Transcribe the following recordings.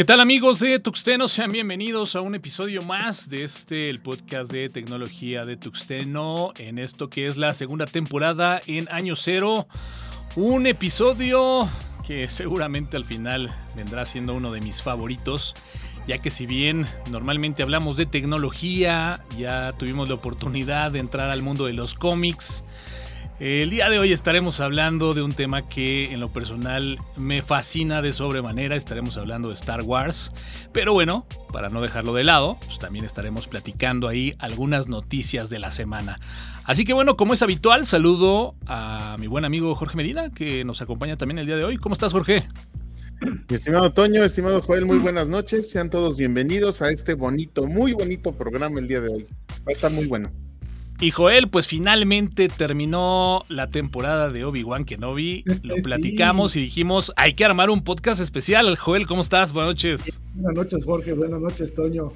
¿Qué tal amigos de Tuxteno? Sean bienvenidos a un episodio más de este, el podcast de tecnología de Tuxteno, en esto que es la segunda temporada en año cero. Un episodio que seguramente al final vendrá siendo uno de mis favoritos, ya que si bien normalmente hablamos de tecnología, ya tuvimos la oportunidad de entrar al mundo de los cómics, el día de hoy estaremos hablando de un tema que en lo personal me fascina de sobremanera. Estaremos hablando de Star Wars. Pero bueno, para no dejarlo de lado, pues también estaremos platicando ahí algunas noticias de la semana. Así que bueno, como es habitual, saludo a mi buen amigo Jorge Medina, que nos acompaña también el día de hoy. ¿Cómo estás, Jorge? Mi estimado Toño, estimado Joel, muy buenas noches. Sean todos bienvenidos a este bonito, muy bonito programa el día de hoy. Va a estar muy bueno. Y Joel, pues finalmente terminó la temporada de Obi-Wan Kenobi. Lo platicamos y dijimos, hay que armar un podcast especial. Joel, ¿cómo estás? Buenas noches. Buenas noches, Jorge. Buenas noches, Toño.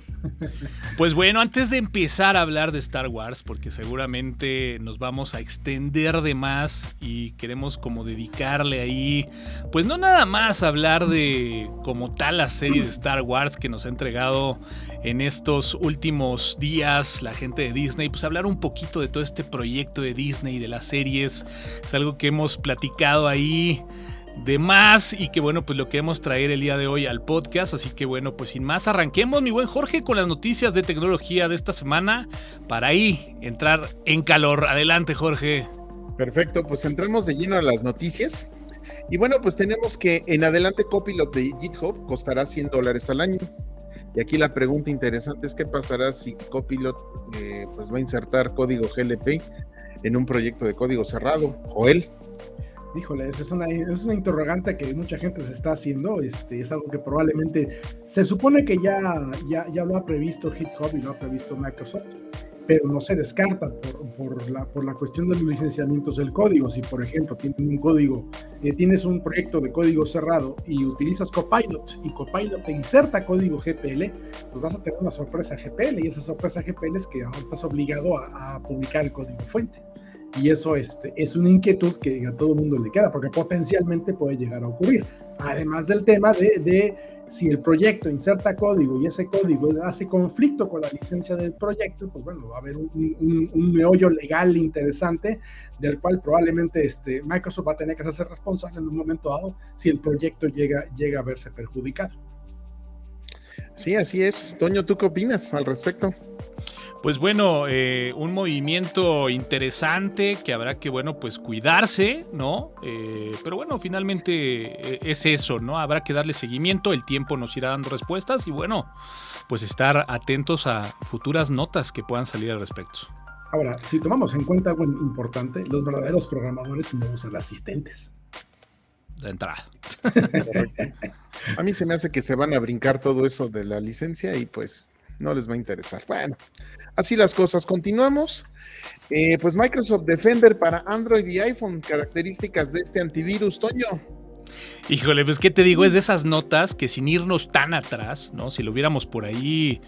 Pues bueno, antes de empezar a hablar de Star Wars, porque seguramente nos vamos a extender de más y queremos como dedicarle ahí, pues no nada más hablar de como tal la serie de Star Wars que nos ha entregado en estos últimos días la gente de Disney, pues hablar un poquito de todo este proyecto de Disney, de las series. Es algo que hemos platicado ahí de más y que bueno, pues lo queremos traer el día de hoy al podcast. Así que bueno, pues sin más, arranquemos, mi buen Jorge, con las noticias de tecnología de esta semana para ahí entrar en calor. Adelante, Jorge. Perfecto, pues entramos de lleno a las noticias. Y bueno, pues tenemos que en adelante Copilot de GitHub costará 100 dólares al año. Y aquí la pregunta interesante es qué pasará si Copilot eh, pues va a insertar código GLP en un proyecto de código cerrado. Joel. Híjole, es una, es una interrogante que mucha gente se está haciendo. Este, es algo que probablemente se supone que ya, ya, ya lo ha previsto GitHub y lo ha previsto Microsoft, pero no se descarta por, la, por la cuestión de los licenciamientos del código. Si, por ejemplo, tienes un código, eh, tienes un proyecto de código cerrado y utilizas Copilot y Copilot te inserta código GPL, pues vas a tener una sorpresa GPL y esa sorpresa GPL es que ahora estás obligado a, a publicar el código fuente. Y eso este, es una inquietud que a todo el mundo le queda, porque potencialmente puede llegar a ocurrir. Además del tema de, de, si el proyecto inserta código y ese código hace conflicto con la licencia del proyecto, pues bueno, va a haber un, un, meollo legal interesante del cual probablemente este, Microsoft va a tener que hacerse responsable en un momento dado si el proyecto llega, llega a verse perjudicado. Sí, así es. Toño, ¿tú qué opinas al respecto? Pues bueno, eh, un movimiento interesante que habrá que, bueno, pues cuidarse, ¿no? Eh, pero bueno, finalmente eh, es eso, ¿no? Habrá que darle seguimiento, el tiempo nos irá dando respuestas y bueno, pues estar atentos a futuras notas que puedan salir al respecto. Ahora, si tomamos en cuenta algo importante, los verdaderos programadores no usan asistentes. De entrada. a mí se me hace que se van a brincar todo eso de la licencia y pues no les va a interesar. Bueno, así las cosas. Continuamos. Eh, pues Microsoft Defender para Android y iPhone, características de este antivirus, Toño. Híjole, pues qué te digo, es de esas notas que sin irnos tan atrás, ¿no? Si lo hubiéramos por ahí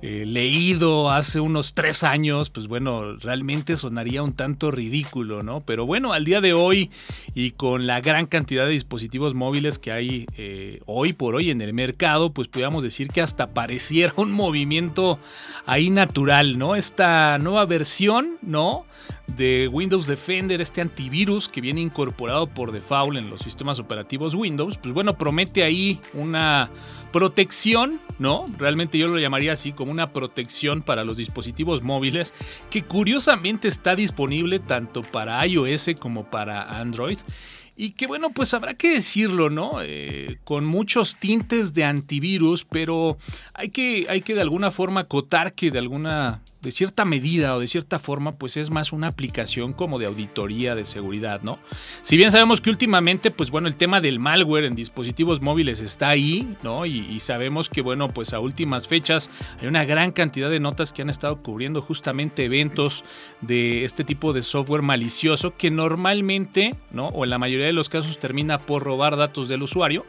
eh, leído hace unos tres años, pues bueno, realmente sonaría un tanto ridículo, ¿no? Pero bueno, al día de hoy y con la gran cantidad de dispositivos móviles que hay eh, hoy por hoy en el mercado, pues podríamos decir que hasta pareciera un movimiento ahí natural, ¿no? Esta nueva versión, ¿no? de Windows Defender, este antivirus que viene incorporado por default en los sistemas operativos Windows, pues bueno, promete ahí una protección, ¿no? Realmente yo lo llamaría así, como una protección para los dispositivos móviles, que curiosamente está disponible tanto para iOS como para Android. Y que bueno, pues habrá que decirlo, ¿no? Eh, con muchos tintes de antivirus, pero hay que, hay que de alguna forma acotar que de alguna de cierta medida o de cierta forma, pues es más una aplicación como de auditoría de seguridad, ¿no? Si bien sabemos que últimamente, pues bueno, el tema del malware en dispositivos móviles está ahí, ¿no? Y, y, sabemos que, bueno, pues a últimas fechas hay una gran cantidad de notas que han estado cubriendo justamente eventos de este tipo de software malicioso que normalmente, ¿no? O en la mayoría de los casos termina por robar datos del usuario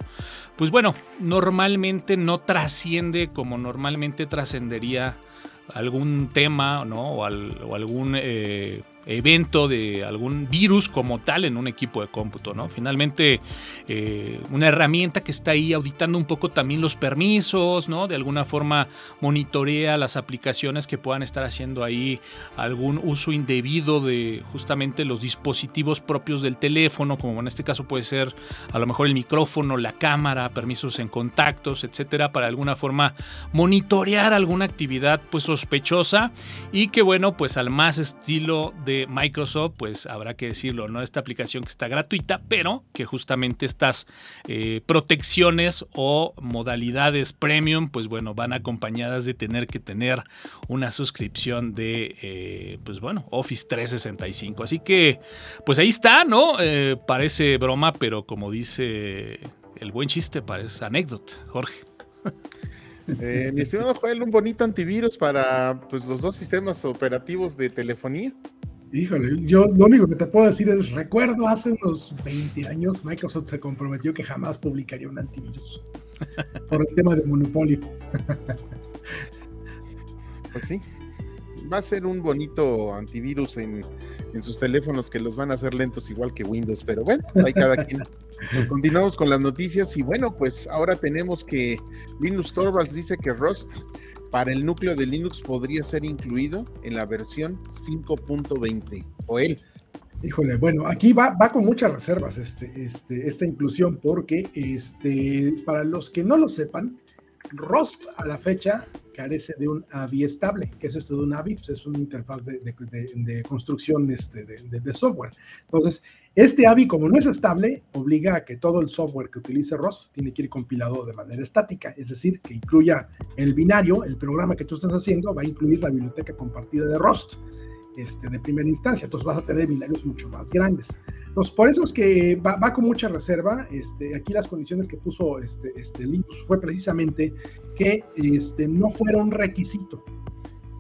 pues bueno, normalmente no trasciende como normalmente trascendería algún tema ¿no? o, al, o algún eh, evento de algún virus como tal en un equipo de cómputo, ¿no? Finalmente, eh, una herramienta que está ahí auditando un poco también los permisos, ¿no? De alguna forma monitorea las aplicaciones que puedan estar haciendo ahí algún uso indebido de justamente los dispositivos propios del teléfono, como en este caso puede ser a lo mejor el micrófono, la cámara, permisos en contactos, etcétera, para de alguna forma monitorear alguna actividad pues sospechosa y que bueno, pues al más estilo de Microsoft, pues habrá que decirlo, ¿no? Esta aplicación que está gratuita, pero que justamente estas eh, protecciones o modalidades premium, pues bueno, van acompañadas de tener que tener una suscripción de, eh, pues bueno, Office 365. Así que, pues ahí está, ¿no? Eh, parece broma, pero como dice el buen chiste, parece anécdota, Jorge. mi estimado Joel, un bonito antivirus para pues, los dos sistemas operativos de telefonía. Híjole, yo lo único que te puedo decir es, recuerdo hace unos 20 años, Microsoft se comprometió que jamás publicaría un antivirus por el tema de monopolio. pues sí, va a ser un bonito antivirus en, sus teléfonos que los van a hacer lentos igual que Windows, pero bueno, hay cada quien. Continuamos con las noticias y bueno, pues ahora tenemos que Linus Torvalds dice que Rust para el núcleo de Linux podría ser incluido en la versión 5.20 o él. Híjole, bueno, aquí va, va con muchas reservas este, este, esta inclusión porque este, para los que no lo sepan, Rust a la fecha carece de un AVI estable. ¿Qué es esto de un AVI? Pues es una interfaz de, de, construcción este, de, software. Entonces, este AVI, como no es estable, obliga a que todo el software que utilice Rust tiene que ir compilado de manera estática, es decir, que incluya el binario, el programa que tú estás haciendo va a incluir la biblioteca compartida de Rust este, de primera instancia, entonces vas a tener binarios mucho más grandes. Entonces, por eso es que va, con mucha reserva. Este, aquí las condiciones que puso este, este Linux fue precisamente que este, no fuera un requisito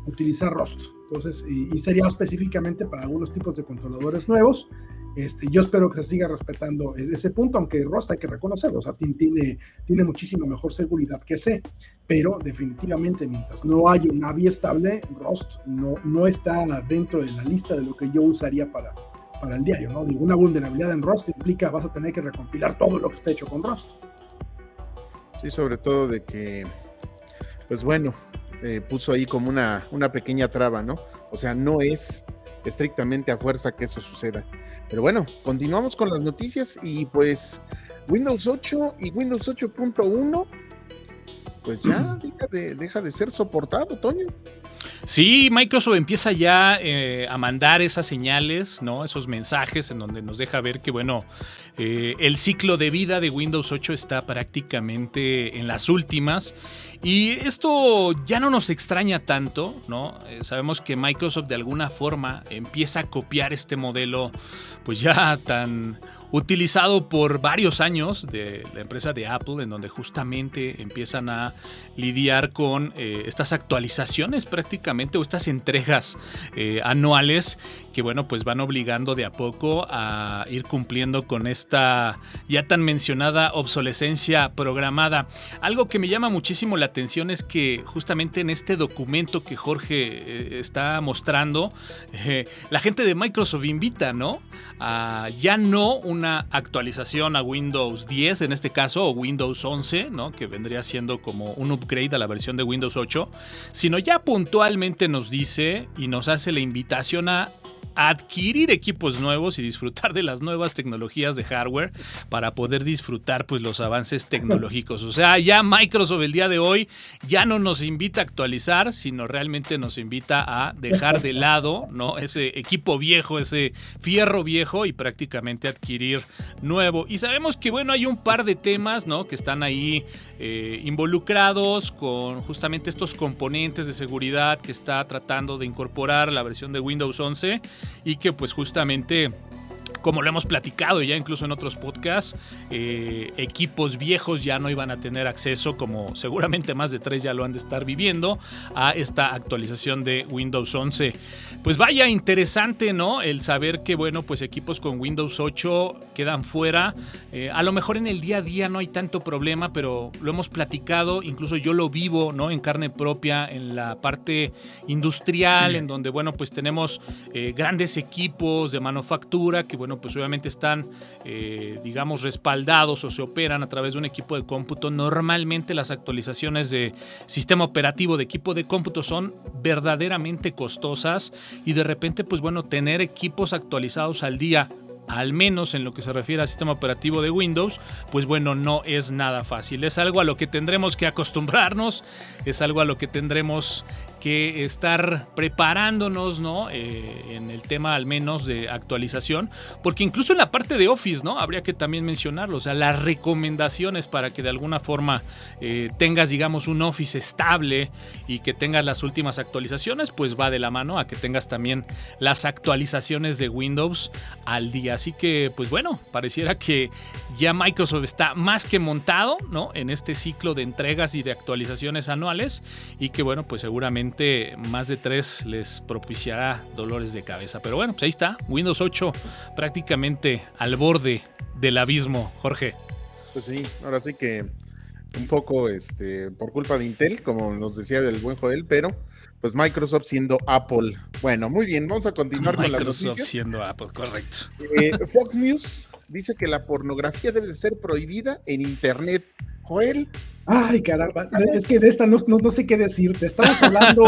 utilizar Rust. Entonces, y, sería específicamente para algunos tipos de controladores nuevos. Este, yo espero que se siga respetando ese punto, aunque Rust hay que reconocerlo, o sea, tiene, tiene muchísima mejor seguridad que C, pero definitivamente mientras no haya una AVI estable, Rust no, no está dentro de la lista de lo que yo usaría para, para el diario, ¿no? Digo, una vulnerabilidad en Rust implica vas a tener que recompilar todo lo que está hecho con Rust. Sí, sobre todo de que, pues bueno, eh, puso ahí como una, una pequeña traba, ¿no? O sea, no es estrictamente a fuerza que eso suceda. Pero bueno, continuamos con las noticias y pues Windows 8 y Windows 8.1 pues ya deja de, deja de ser soportado, Toño. Sí, Microsoft empieza ya eh, a mandar esas señales, ¿no? Esos mensajes en donde nos deja ver que, bueno, eh, el ciclo de vida de Windows 8 está prácticamente en las últimas. Y esto ya no nos extraña tanto, ¿no? Eh, sabemos que Microsoft de alguna forma empieza a copiar este modelo, pues ya tan utilizado por varios años de la empresa de Apple, en donde justamente empiezan a lidiar con eh, estas actualizaciones prácticamente o estas entregas eh, anuales que bueno pues van obligando de a poco a ir cumpliendo con esta ya tan mencionada obsolescencia programada. Algo que me llama muchísimo la atención es que justamente en este documento que Jorge eh, está mostrando, la gente de Microsoft invita, ¿no? A ya no una actualización a Windows 10 en este caso, o Windows 11, ¿no? que vendría siendo como un upgrade a la versión de Windows 8, sino ya puntualmente nos dice y nos hace la invitación a adquirir equipos nuevos y disfrutar de las nuevas tecnologías de hardware para poder disfrutar pues los avances tecnológicos. O sea, ya Microsoft el día de hoy ya no nos invita a actualizar, sino realmente nos invita a dejar de lado, ¿no? Ese equipo viejo, ese fierro viejo y prácticamente adquirir nuevo. Y sabemos que bueno, hay un par de temas, ¿no? Que están ahí eh, involucrados con justamente estos componentes de seguridad que está tratando de incorporar la versión de Windows 11 y que pues justamente como lo hemos platicado ya incluso en otros podcasts, eh, equipos viejos ya no iban a tener acceso, como seguramente más de tres ya lo han de estar viviendo, a esta actualización de Windows 11. Pues vaya interesante, ¿no? El saber que, bueno, pues equipos con Windows 8 quedan fuera. Eh, a lo mejor en el día a día no hay tanto problema, pero lo hemos platicado, incluso yo lo vivo, ¿no? En carne propia, en la parte industrial, en donde, bueno, pues tenemos eh, grandes equipos de manufactura que, bueno, pues obviamente están, eh, digamos, respaldados o se operan a través de un equipo de cómputo. Normalmente las actualizaciones de sistema operativo de equipo de cómputo son verdaderamente costosas y de repente, pues bueno, tener equipos actualizados al día al menos en lo que se refiere al sistema operativo de Windows, pues bueno, no es nada fácil. Es algo a lo que tendremos que acostumbrarnos, es algo a lo que tendremos que estar preparándonos, ¿no? Eh, en el tema al menos de actualización, porque incluso en la parte de Office, ¿no? Habría que también mencionarlo, o sea, las recomendaciones para que de alguna forma eh, tengas, digamos, un Office estable y que tengas las últimas actualizaciones, pues va de la mano a que tengas también las actualizaciones de Windows al día. Así que, pues bueno, pareciera que ya Microsoft está más que montado, ¿no? En este ciclo de entregas y de actualizaciones anuales y que, bueno, pues seguramente más de tres les propiciará dolores de cabeza. Pero bueno, pues ahí está, Windows 8 prácticamente al borde del abismo, Jorge. Pues sí, ahora sí que un poco este, por culpa de Intel, como nos decía el buen Joel, pero pues Microsoft siendo Apple. Bueno, muy bien, vamos a continuar con la Microsoft siendo Apple, correcto. Eh, Fox News dice que la pornografía debe ser prohibida en Internet. Joel, Ay, caramba, es que de esta no, no, sé qué decirte. Estamos hablando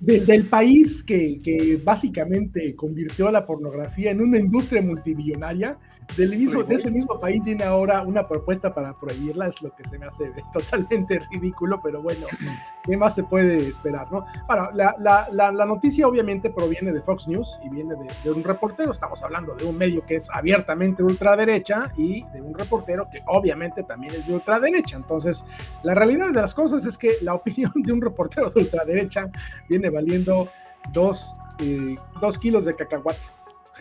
del país que, que, básicamente convirtió a la pornografía en una industria multimillonaria del mismo, de ese mismo país viene ahora una propuesta para prohibirla, es lo que se me hace totalmente ridículo, pero bueno, ¿qué más se puede esperar? ¿no? Bueno, la, la, la, noticia obviamente proviene de Fox News y viene de, de, un reportero, estamos hablando de un medio que es abiertamente ultraderecha y de un reportero que obviamente también es de ultraderecha, entonces la realidad de las cosas es que la opinión de un reportero de ultraderecha viene valiendo dos, eh, dos kilos de cacahuate.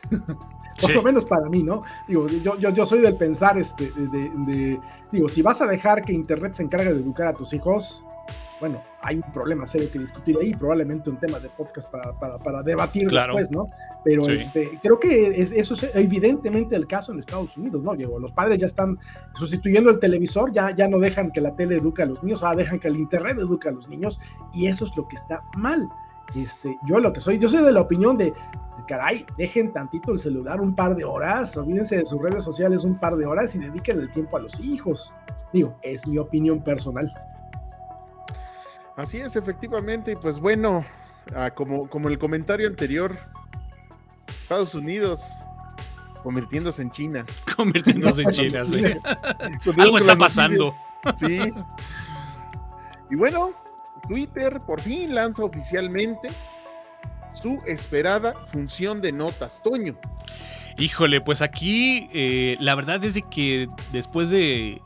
por lo menos para mí, ¿no? Digo, yo, yo, yo soy del pensar, este, de, digo, si vas a dejar que Internet se encargue de educar a tus hijos, bueno, hay un problema serio que discutir ahí, probablemente un tema de podcast para, para, para debatir después, ¿no? Pero este, creo que eso es evidentemente el caso en Estados Unidos, ¿no? Diego, los padres ya están sustituyendo el televisor, ya, ya no dejan que la tele eduque a los niños, ahora dejan que el Internet eduque a los niños, y eso es lo que está mal. Este, yo lo que soy, yo soy de la opinión de, caray, dejen tantito el celular un par de horas, olvídense de sus redes sociales un par de horas y dediquen el tiempo a los hijos. Digo, es mi opinión personal. Así es, efectivamente, y pues bueno, ah, como, como el comentario anterior, Estados Unidos convirtiéndose en China. Convirtiéndose en China, sí. Algo está pasando. Sí. Y bueno, Twitter por fin lanza oficialmente su esperada función de notas. Toño. Híjole, pues aquí eh, la verdad es de que después de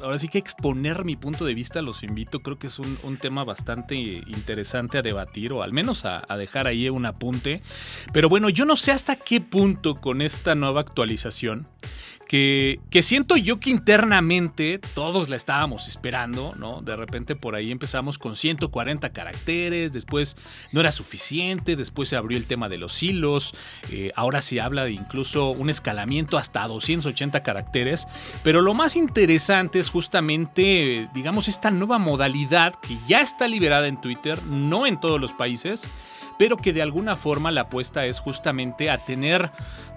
ahora sí que exponer mi punto de vista los invito, creo que es un, tema bastante interesante a debatir o al menos a, a, dejar ahí un apunte. Pero bueno, yo no sé hasta qué punto con esta nueva actualización que, siento yo que internamente todos la estábamos esperando, ¿no? De repente por ahí empezamos con 140 caracteres, después no era suficiente, después se abrió el tema de los hilos, eh, ahora se habla de incluso un escalamiento hasta 280 caracteres, pero lo más interesante es justamente, digamos, esta nueva modalidad que ya está liberada en Twitter, no en todos los países, pero que de alguna forma la apuesta es justamente a tener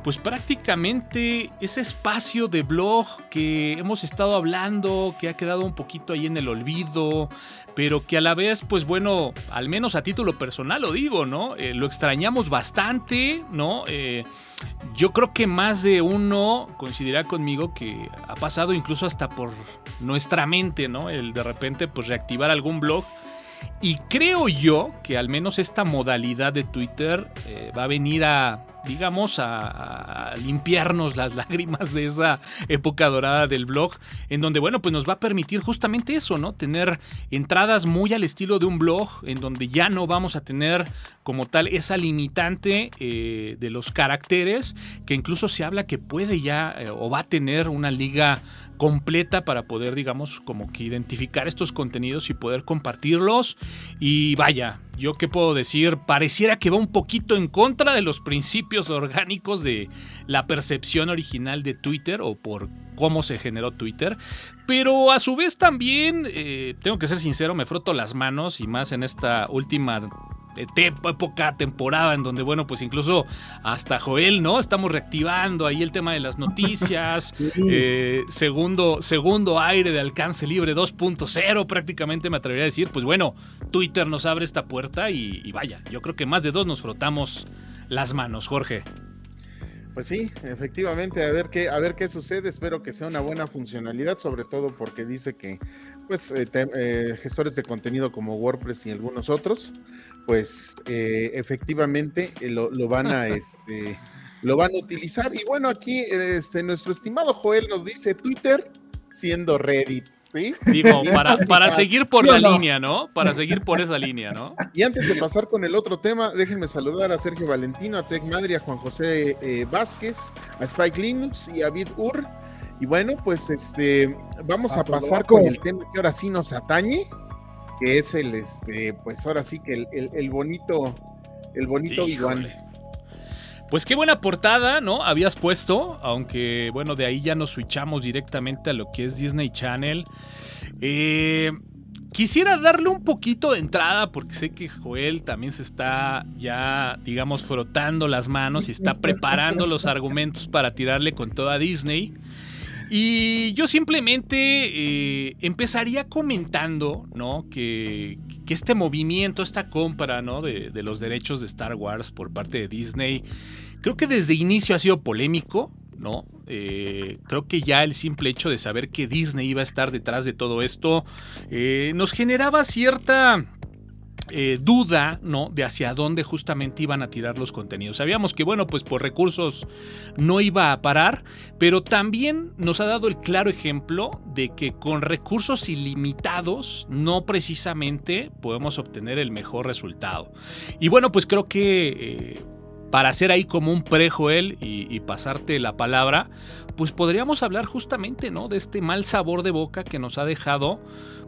pues prácticamente ese espacio de blog que hemos estado hablando, que ha quedado un poquito ahí en el olvido, pero que a la vez, pues bueno, al menos a título personal lo digo, ¿no? Eh, lo extrañamos bastante, ¿no? Eh, yo creo que más de uno coincidirá conmigo que ha pasado incluso hasta por nuestra mente, ¿no? El de repente, pues reactivar algún blog y creo yo que al menos esta modalidad de Twitter eh, va a venir a digamos, a, limpiarnos las lágrimas de esa época dorada del blog, en donde, bueno, pues nos va a permitir justamente eso, ¿no? Tener entradas muy al estilo de un blog, en donde ya no vamos a tener como tal esa limitante eh, de los caracteres, que incluso se habla que puede ya eh, o va a tener una liga completa para poder, digamos, como que identificar estos contenidos y poder compartirlos. Y vaya, yo qué puedo decir, pareciera que va un poquito en contra de los principios orgánicos de la percepción original de Twitter o por cómo se generó Twitter. Pero a su vez también, eh, tengo que ser sincero, me froto las manos y más en esta última época, temporada, en donde, bueno, pues incluso hasta Joel, ¿no? Estamos reactivando ahí el tema de las noticias, eh, segundo, segundo aire de alcance libre 2.0, prácticamente me atrevería a decir, pues bueno, Twitter nos abre esta puerta y, y vaya, yo creo que más de dos nos frotamos las manos, Jorge. Pues sí, efectivamente, a ver qué, a ver qué sucede. Espero que sea una buena funcionalidad, sobre todo porque dice que, pues, eh, eh, gestores de contenido como WordPress y algunos otros, pues, eh, efectivamente lo, van a, este, lo van a utilizar. Y bueno, aquí, este, nuestro estimado Joel nos dice Twitter siendo Reddit. Digo, para, para seguir por la línea, ¿no? Para seguir por esa línea, ¿no? Y antes de pasar con el otro tema, déjenme saludar a Sergio Valentino, a Tech Madri, a Juan José Vázquez, a Spike Linux y a Vid Ur. Y bueno, pues este, vamos a, pasar con el tema que ahora sí nos atañe, que es el, este, pues ahora sí que el, el, bonito, el bonito igual pues qué buena portada, ¿no? Habías puesto, aunque bueno, de ahí ya nos switchamos directamente a lo que es Disney Channel. Eh, quisiera darle un poquito de entrada porque sé que Joel también se está ya, digamos, frotando las manos y está preparando los argumentos para tirarle con toda Disney. Y yo simplemente eh, empezaría comentando, ¿no? Que, este movimiento, esta compra, ¿no? De, los derechos de Star Wars por parte de Disney, creo que desde inicio ha sido polémico, ¿no? Eh, creo que ya el simple hecho de saber que Disney iba a estar detrás de todo esto eh, nos generaba cierta eh, duda, ¿no? De hacia dónde justamente iban a tirar los contenidos. Sabíamos que, bueno, pues por recursos no iba a parar, pero también nos ha dado el claro ejemplo de que con recursos ilimitados no precisamente podemos obtener el mejor resultado. Y bueno, pues creo que... Eh, para hacer ahí como un prejo él y, y, pasarte la palabra, pues podríamos hablar justamente, ¿no? De este mal sabor de boca que nos ha dejado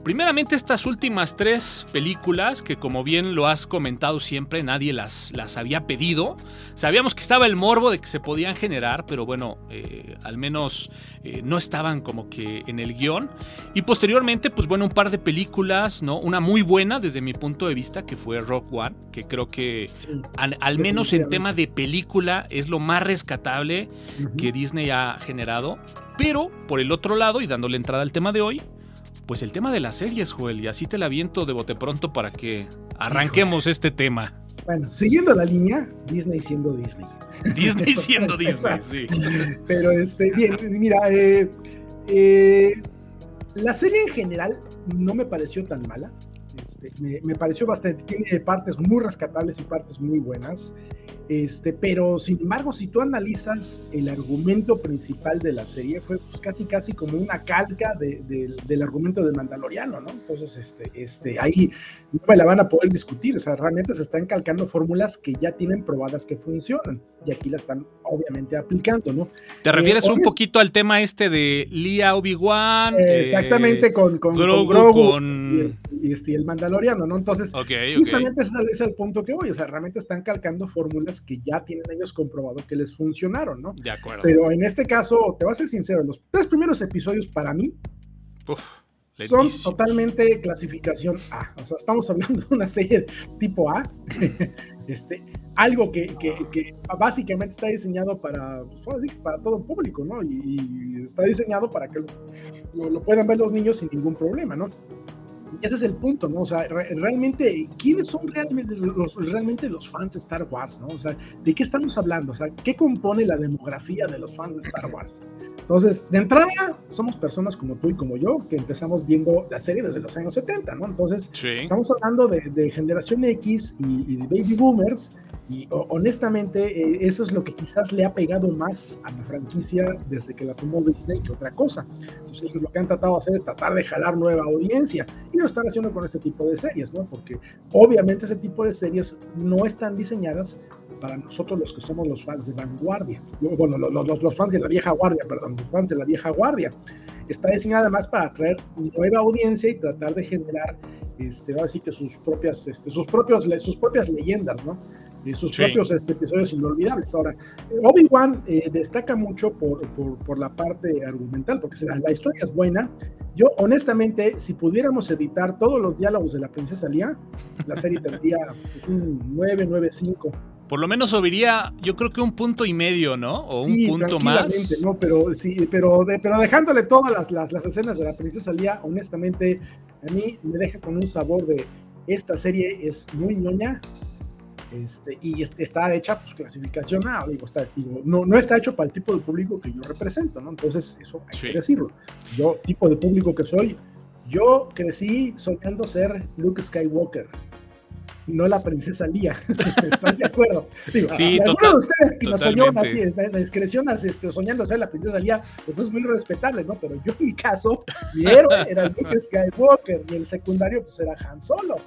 Primeramente estas últimas tres películas, que como bien lo has comentado siempre, nadie las, las había pedido. Sabíamos que estaba el morbo de que se podían generar, pero bueno, eh, al menos eh, no estaban como que en el guion. Y posteriormente, pues bueno, un par de películas, ¿no? Una muy buena desde mi punto de vista, que fue Rock One, que creo que al, menos en tema de película es lo más rescatable que Disney ha generado. Pero por el otro lado, y dándole entrada al tema de hoy, pues el tema de las series, Joel, y así te la viento de bote pronto para que arranquemos este tema. Bueno, siguiendo la línea, Disney siendo Disney. Disney siendo Disney, sí. Pero este, bien, mira, eh, eh, la serie en general no me pareció tan mala. Este, me, me, pareció bastante, tiene partes muy rescatables y partes muy buenas. Este, pero sin embargo, si tú analizas el argumento principal de la serie, fue pues, casi casi como una calca del argumento de Mandaloriano, ¿no? Entonces, este, este, ahí no me la van a poder discutir, o sea, realmente se están calcando fórmulas que ya tienen probadas que funcionan, y aquí la están obviamente aplicando, ¿no? ¿Te refieres eh, un poquito al tema este de Lia Obi-Wan? Eh, exactamente, con, con, Grogu, con Y, este, el Mandaloriano, ¿no? Entonces, justamente ese es el punto que voy, o sea, realmente están calcando fórmulas que ya tienen ellos comprobado que les funcionaron, ¿no? De acuerdo. Pero en este caso, te voy a ser sincero, los tres primeros episodios para mí son totalmente clasificación A. O sea, estamos hablando de una serie tipo A. este, algo que, que, básicamente está diseñado para, pues, para todo público, ¿no? Y, está diseñado para que lo, lo, puedan ver los niños sin ningún problema, ¿no? Y ese es el punto, ¿no? O sea, realmente, ¿quiénes son realmente los, realmente los fans de Star Wars, ¿no? O sea, ¿de qué estamos hablando? O sea, ¿qué compone la demografía de los fans de Star Wars? Entonces, de entrada, somos personas como tú y como yo, que empezamos viendo la serie desde los años 70, ¿no? Entonces, estamos hablando de, generación X y, y de baby boomers, y honestamente, eh, eso es lo que quizás le ha pegado más a la franquicia desde que la tomó Disney que otra cosa. Entonces, lo que han tratado de hacer es tratar de jalar nueva audiencia. Y lo están haciendo con este tipo de series, ¿no? Porque obviamente ese tipo de series no están diseñadas para nosotros los que somos los fans de vanguardia. Bueno, los, los, fans de la vieja guardia, perdón, los fans de la vieja guardia. Está diseñada además para atraer nueva audiencia y tratar de generar, este, así que sus propias, este, sus propios, sus propias leyendas, ¿no? y sus propios este, episodios inolvidables. Ahora, Obi-Wan eh, destaca mucho por, por, la parte argumental, porque la, la, historia es buena. Yo, honestamente, si pudiéramos editar todos los diálogos de la princesa Lía, la serie tendría pues, un 9, 9, 5. Por lo menos subiría, yo creo que un punto y medio, ¿no? O un punto más. No, pero sí, pero, pero dejándole todas las, las, las escenas de la princesa Lía, honestamente, a mí me deja con un sabor de esta serie es muy ñoña, este, y está hecha, pues, clasificación A, digo, está, digo, no, no está hecho para el tipo de público que yo represento, ¿no? Entonces, eso hay que decirlo. Yo, tipo de público que soy, yo crecí soñando ser Luke Skywalker, no la princesa Lía. ¿Estás de acuerdo? Digo, sí, alguno de ustedes que nos soñó así, en discreción, este, soñando ser la princesa Lía, pues es muy respetable, ¿no? Pero yo en mi caso, mi héroe era Luke Skywalker y el secundario pues era Han Solo.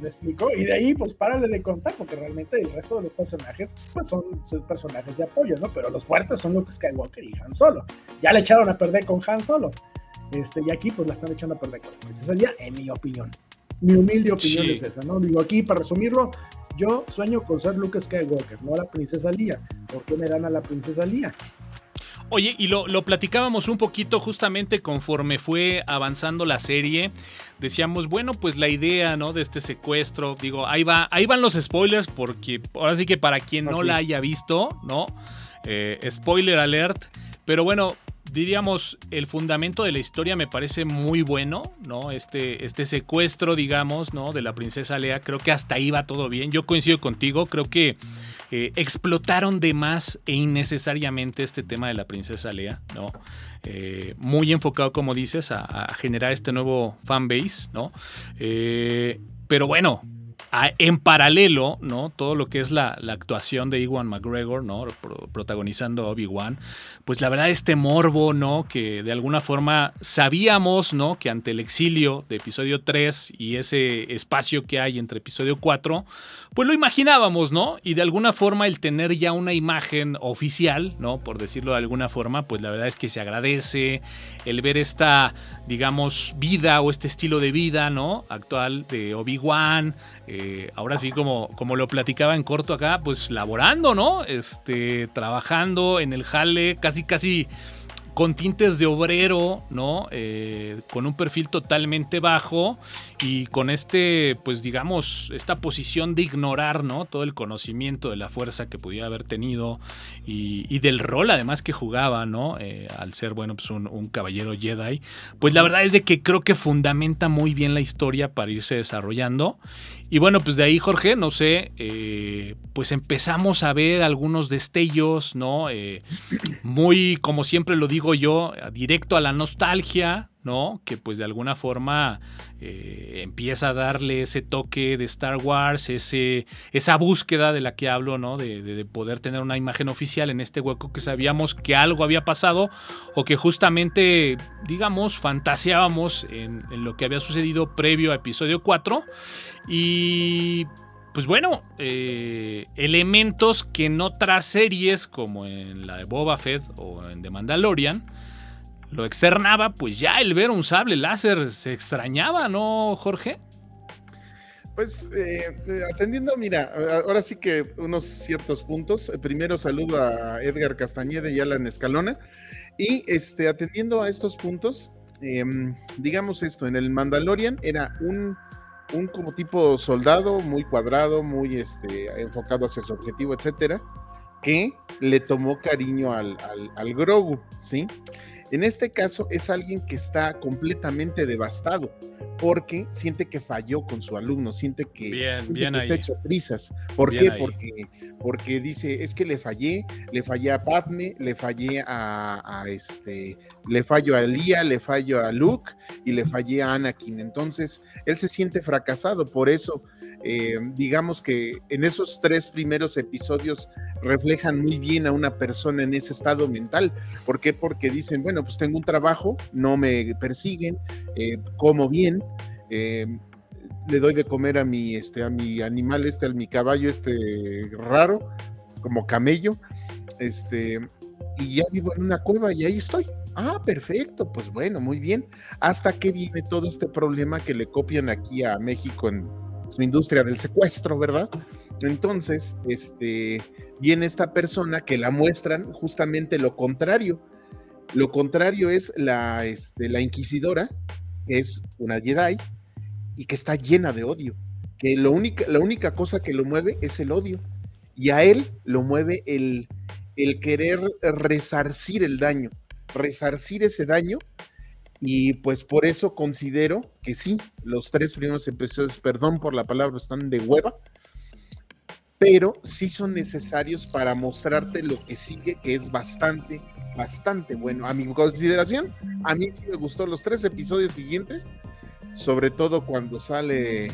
¿Me explico? Y de ahí, pues párale de contar, porque realmente el resto de los personajes, pues son, personajes de apoyo, ¿no? Pero los fuertes son Luke Skywalker y Han Solo. Ya le echaron a perder con Han Solo. Este, y aquí, pues la están echando a perder con princesa Lía, en mi opinión. Mi humilde opinión es esa, ¿no? Digo, aquí, para resumirlo, yo sueño con ser Luke Skywalker, no la princesa Lía. ¿Por qué me dan a la princesa Lía? Oye, y lo, platicábamos un poquito justamente conforme fue avanzando la serie. Decíamos, bueno, pues la idea, ¿no? De este secuestro. Digo, ahí va, ahí van los spoilers, porque ahora sí que para quien no la haya visto, ¿no? Eh, spoiler alert. Pero bueno, diríamos, el fundamento de la historia me parece muy bueno, ¿no? Este, este secuestro, digamos, ¿no? De la princesa Lea, creo que hasta ahí va todo bien. Yo coincido contigo, creo que eh, explotaron de más e innecesariamente este tema de la princesa Lea, ¿no? Eh, muy enfocado, como dices, a, generar este nuevo fanbase, ¿no? Eh, pero bueno, en paralelo, ¿no? Todo lo que es la, actuación de Iwan McGregor, ¿no? protagonizando Obi-Wan, pues la verdad este morbo, ¿no? Que de alguna forma sabíamos, ¿no? Que ante el exilio de episodio 3 y ese espacio que hay entre episodio 4, pues lo imaginábamos, ¿no? Y de alguna forma el tener ya una imagen oficial, ¿no? Por decirlo de alguna forma, pues la verdad es que se agradece el ver esta, digamos, vida o este estilo de vida, ¿no? Actual de Obi-Wan, eh, ahora sí, como, como lo platicaba en corto acá, pues laborando, ¿no? Este, trabajando en el jale, casi, casi con tintes de obrero, ¿no? Eh, con un perfil totalmente bajo y con este, pues digamos, esta posición de ignorar, ¿no? Todo el conocimiento de la fuerza que pudiera haber tenido y, del rol además que jugaba, ¿no? Eh, al ser, bueno, pues un, caballero Jedi. Pues la verdad es de que creo que fundamenta muy bien la historia para irse desarrollando y bueno, pues de ahí, Jorge, no sé, eh, pues empezamos a ver algunos destellos, ¿no? Eh, muy, como siempre lo digo yo, directo a la nostalgia, ¿no? Que pues de alguna forma eh, empieza a darle ese toque de Star Wars, ese, esa búsqueda de la que hablo, ¿no? De, poder tener una imagen oficial en este hueco que sabíamos que algo había pasado o que justamente, digamos, fantaseábamos en, lo que había sucedido previo a episodio 4 y pues bueno, eh, elementos que en otras series como en la de Boba Fett o en The Mandalorian, lo externaba, pues ya el ver un sable láser se extrañaba, ¿no, Jorge? Pues eh, eh, atendiendo, mira, ahora sí que unos ciertos puntos. Primero saludo a Edgar Castañeda y Alan Escalona. Y este, atendiendo a estos puntos, em, digamos esto, en el Mandalorian era un, un como tipo soldado muy cuadrado, muy este, enfocado hacia su objetivo, etcétera, que le tomó cariño al, al, al Grogu, ¿sí? En este caso es alguien que está completamente devastado porque siente que falló con su alumno, siente que, bien, está hecho prisas. ¿Por qué? Porque, porque dice, es que le fallé, le fallé a Padme, le fallé a, este, le fallo a Lía, le fallo a Luke y le fallé a Anakin. Entonces, él se siente fracasado, por eso eh, digamos que en esos tres primeros episodios reflejan muy bien a una persona en ese estado mental. ¿Por qué? Porque dicen, bueno, pues tengo un trabajo, no me persiguen, eh, como bien, eh, le doy de comer a mi, este, a mi animal, este, a mi caballo, este raro, como camello, este, y ya vivo en una cueva y ahí estoy. Ah, perfecto, pues bueno, muy bien. Hasta que viene todo este problema que le copian aquí a México en su industria del secuestro, ¿verdad? Entonces, este, viene esta persona que la muestran justamente lo contrario. Lo contrario es la, este, la inquisidora, que es una Jedi y que está llena de odio. Que lo única, la única cosa que lo mueve es el odio. Y a él lo mueve el, el querer resarcir el daño, resarcir ese daño y pues por eso considero que sí, los tres primeros episodios, perdón por la palabra, están de hueva, pero sí son necesarios para mostrarte lo que sigue, que es bastante, bastante bueno. A mi consideración, a mí sí me gustó los tres episodios siguientes, sobre todo cuando sale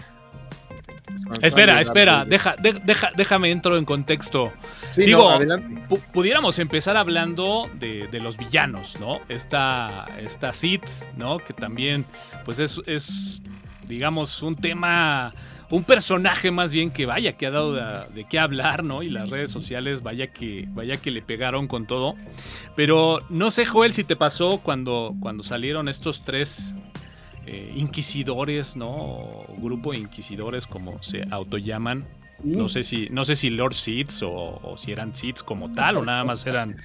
Espera, espera, deja, déjame entro en contexto. Digo, pudiéramos empezar hablando de, los villanos, ¿no? Esta, esta Sith, ¿no? Que también, pues es, es, digamos, un tema, un personaje más bien que vaya, que ha dado de, qué hablar, ¿no? Y las redes sociales, vaya que, vaya que le pegaron con todo. Pero no sé, Joel, si te pasó cuando, cuando salieron estos tres eh, inquisidores, ¿no? grupo de inquisidores, como se autollaman. No sé si, no sé si Lord Seeds o, si eran Seeds como tal, o nada más eran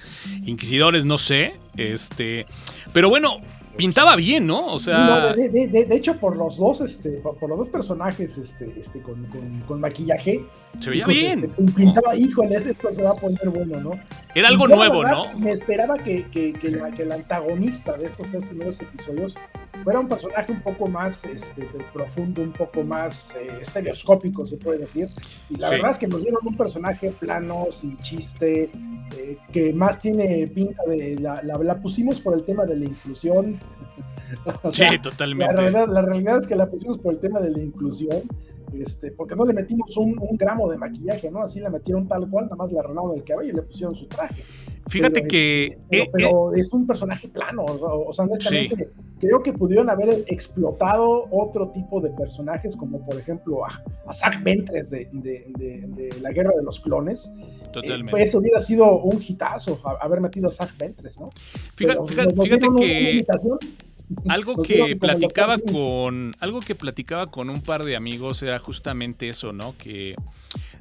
inquisidores, no sé. Este. Pero bueno, pintaba bien, ¿no? O sea. de, hecho, por los dos, este, por, los dos personajes, este, este, con, maquillaje. Se veía bien. Este, y pintaba, híjole, esto se va a poner bueno, ¿no? Era algo nuevo, ¿no? Me esperaba que, que, que, la, que el antagonista de estos tres primeros episodios fuera un personaje un poco más este, profundo, un poco más eh, estereoscópico, se puede decir. Y la verdad es que nos dieron un personaje plano, sin chiste, eh, que más tiene pinta de. La, la, pusimos por el tema de la inclusión. sí, totalmente. La realidad, la realidad es que la pusimos por el tema de la inclusión. Este, porque no le metimos un, gramo de maquillaje, ¿no? Así la metieron tal cual, nada más la arreglaron del cabello y le pusieron su traje. Fíjate que. Este, pero, es un personaje plano, o, sea, honestamente, creo que pudieron haber explotado otro tipo de personajes, como por ejemplo a, Zack Ventres de, La Guerra de los Clones. Eh, Totalmente. pues eso hubiera sido un hitazo, haber metido a Zack Ventres, ¿no? Fíjate, fíjate, que algo que platicaba con algo que platicaba con un par de amigos era justamente eso, ¿no? Que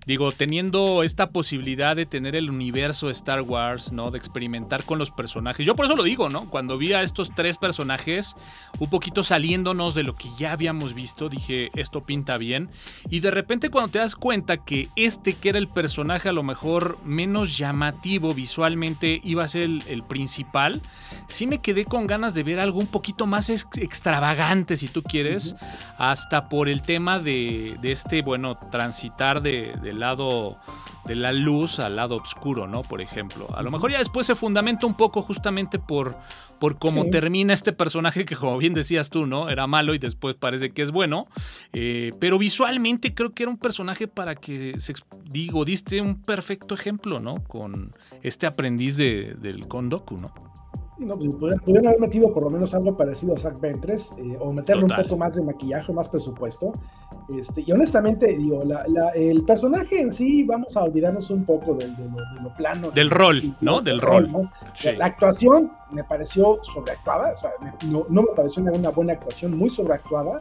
digo, teniendo esta posibilidad de tener el universo de Star Wars, ¿no? De experimentar con los personajes. Yo por eso lo digo, ¿no? Cuando vi a estos tres personajes, un poquito saliéndonos de lo que ya habíamos visto, dije, esto pinta bien. Y de repente cuando te das cuenta que este que era el personaje a lo mejor menos llamativo visualmente iba a ser el, principal, sí me quedé con ganas de ver algo un poquito más extravagante, si tú quieres, hasta por el tema de, este, bueno, transitar de del lado de la luz al lado oscuro, ¿no? Por ejemplo. A lo mejor ya después se fundamenta un poco justamente por, por cómo termina este personaje que, como bien decías tú, ¿no? Era malo y después parece que es bueno. Eh, pero visualmente creo que era un personaje para que, se, digo, diste un perfecto ejemplo, ¿no? Con este aprendiz de, del Kondoku, ¿no? No, pues, pudieron, haber metido por lo menos algo parecido a Zack Ventres, eh, o meterle un poco más de maquillaje, más presupuesto. Este, y honestamente, digo, el personaje en sí, vamos a olvidarnos un poco de, lo, plano. Del rol, ¿no? Del rol. La, actuación me pareció sobreactuada, o sea, no, me pareció una, buena actuación, muy sobreactuada.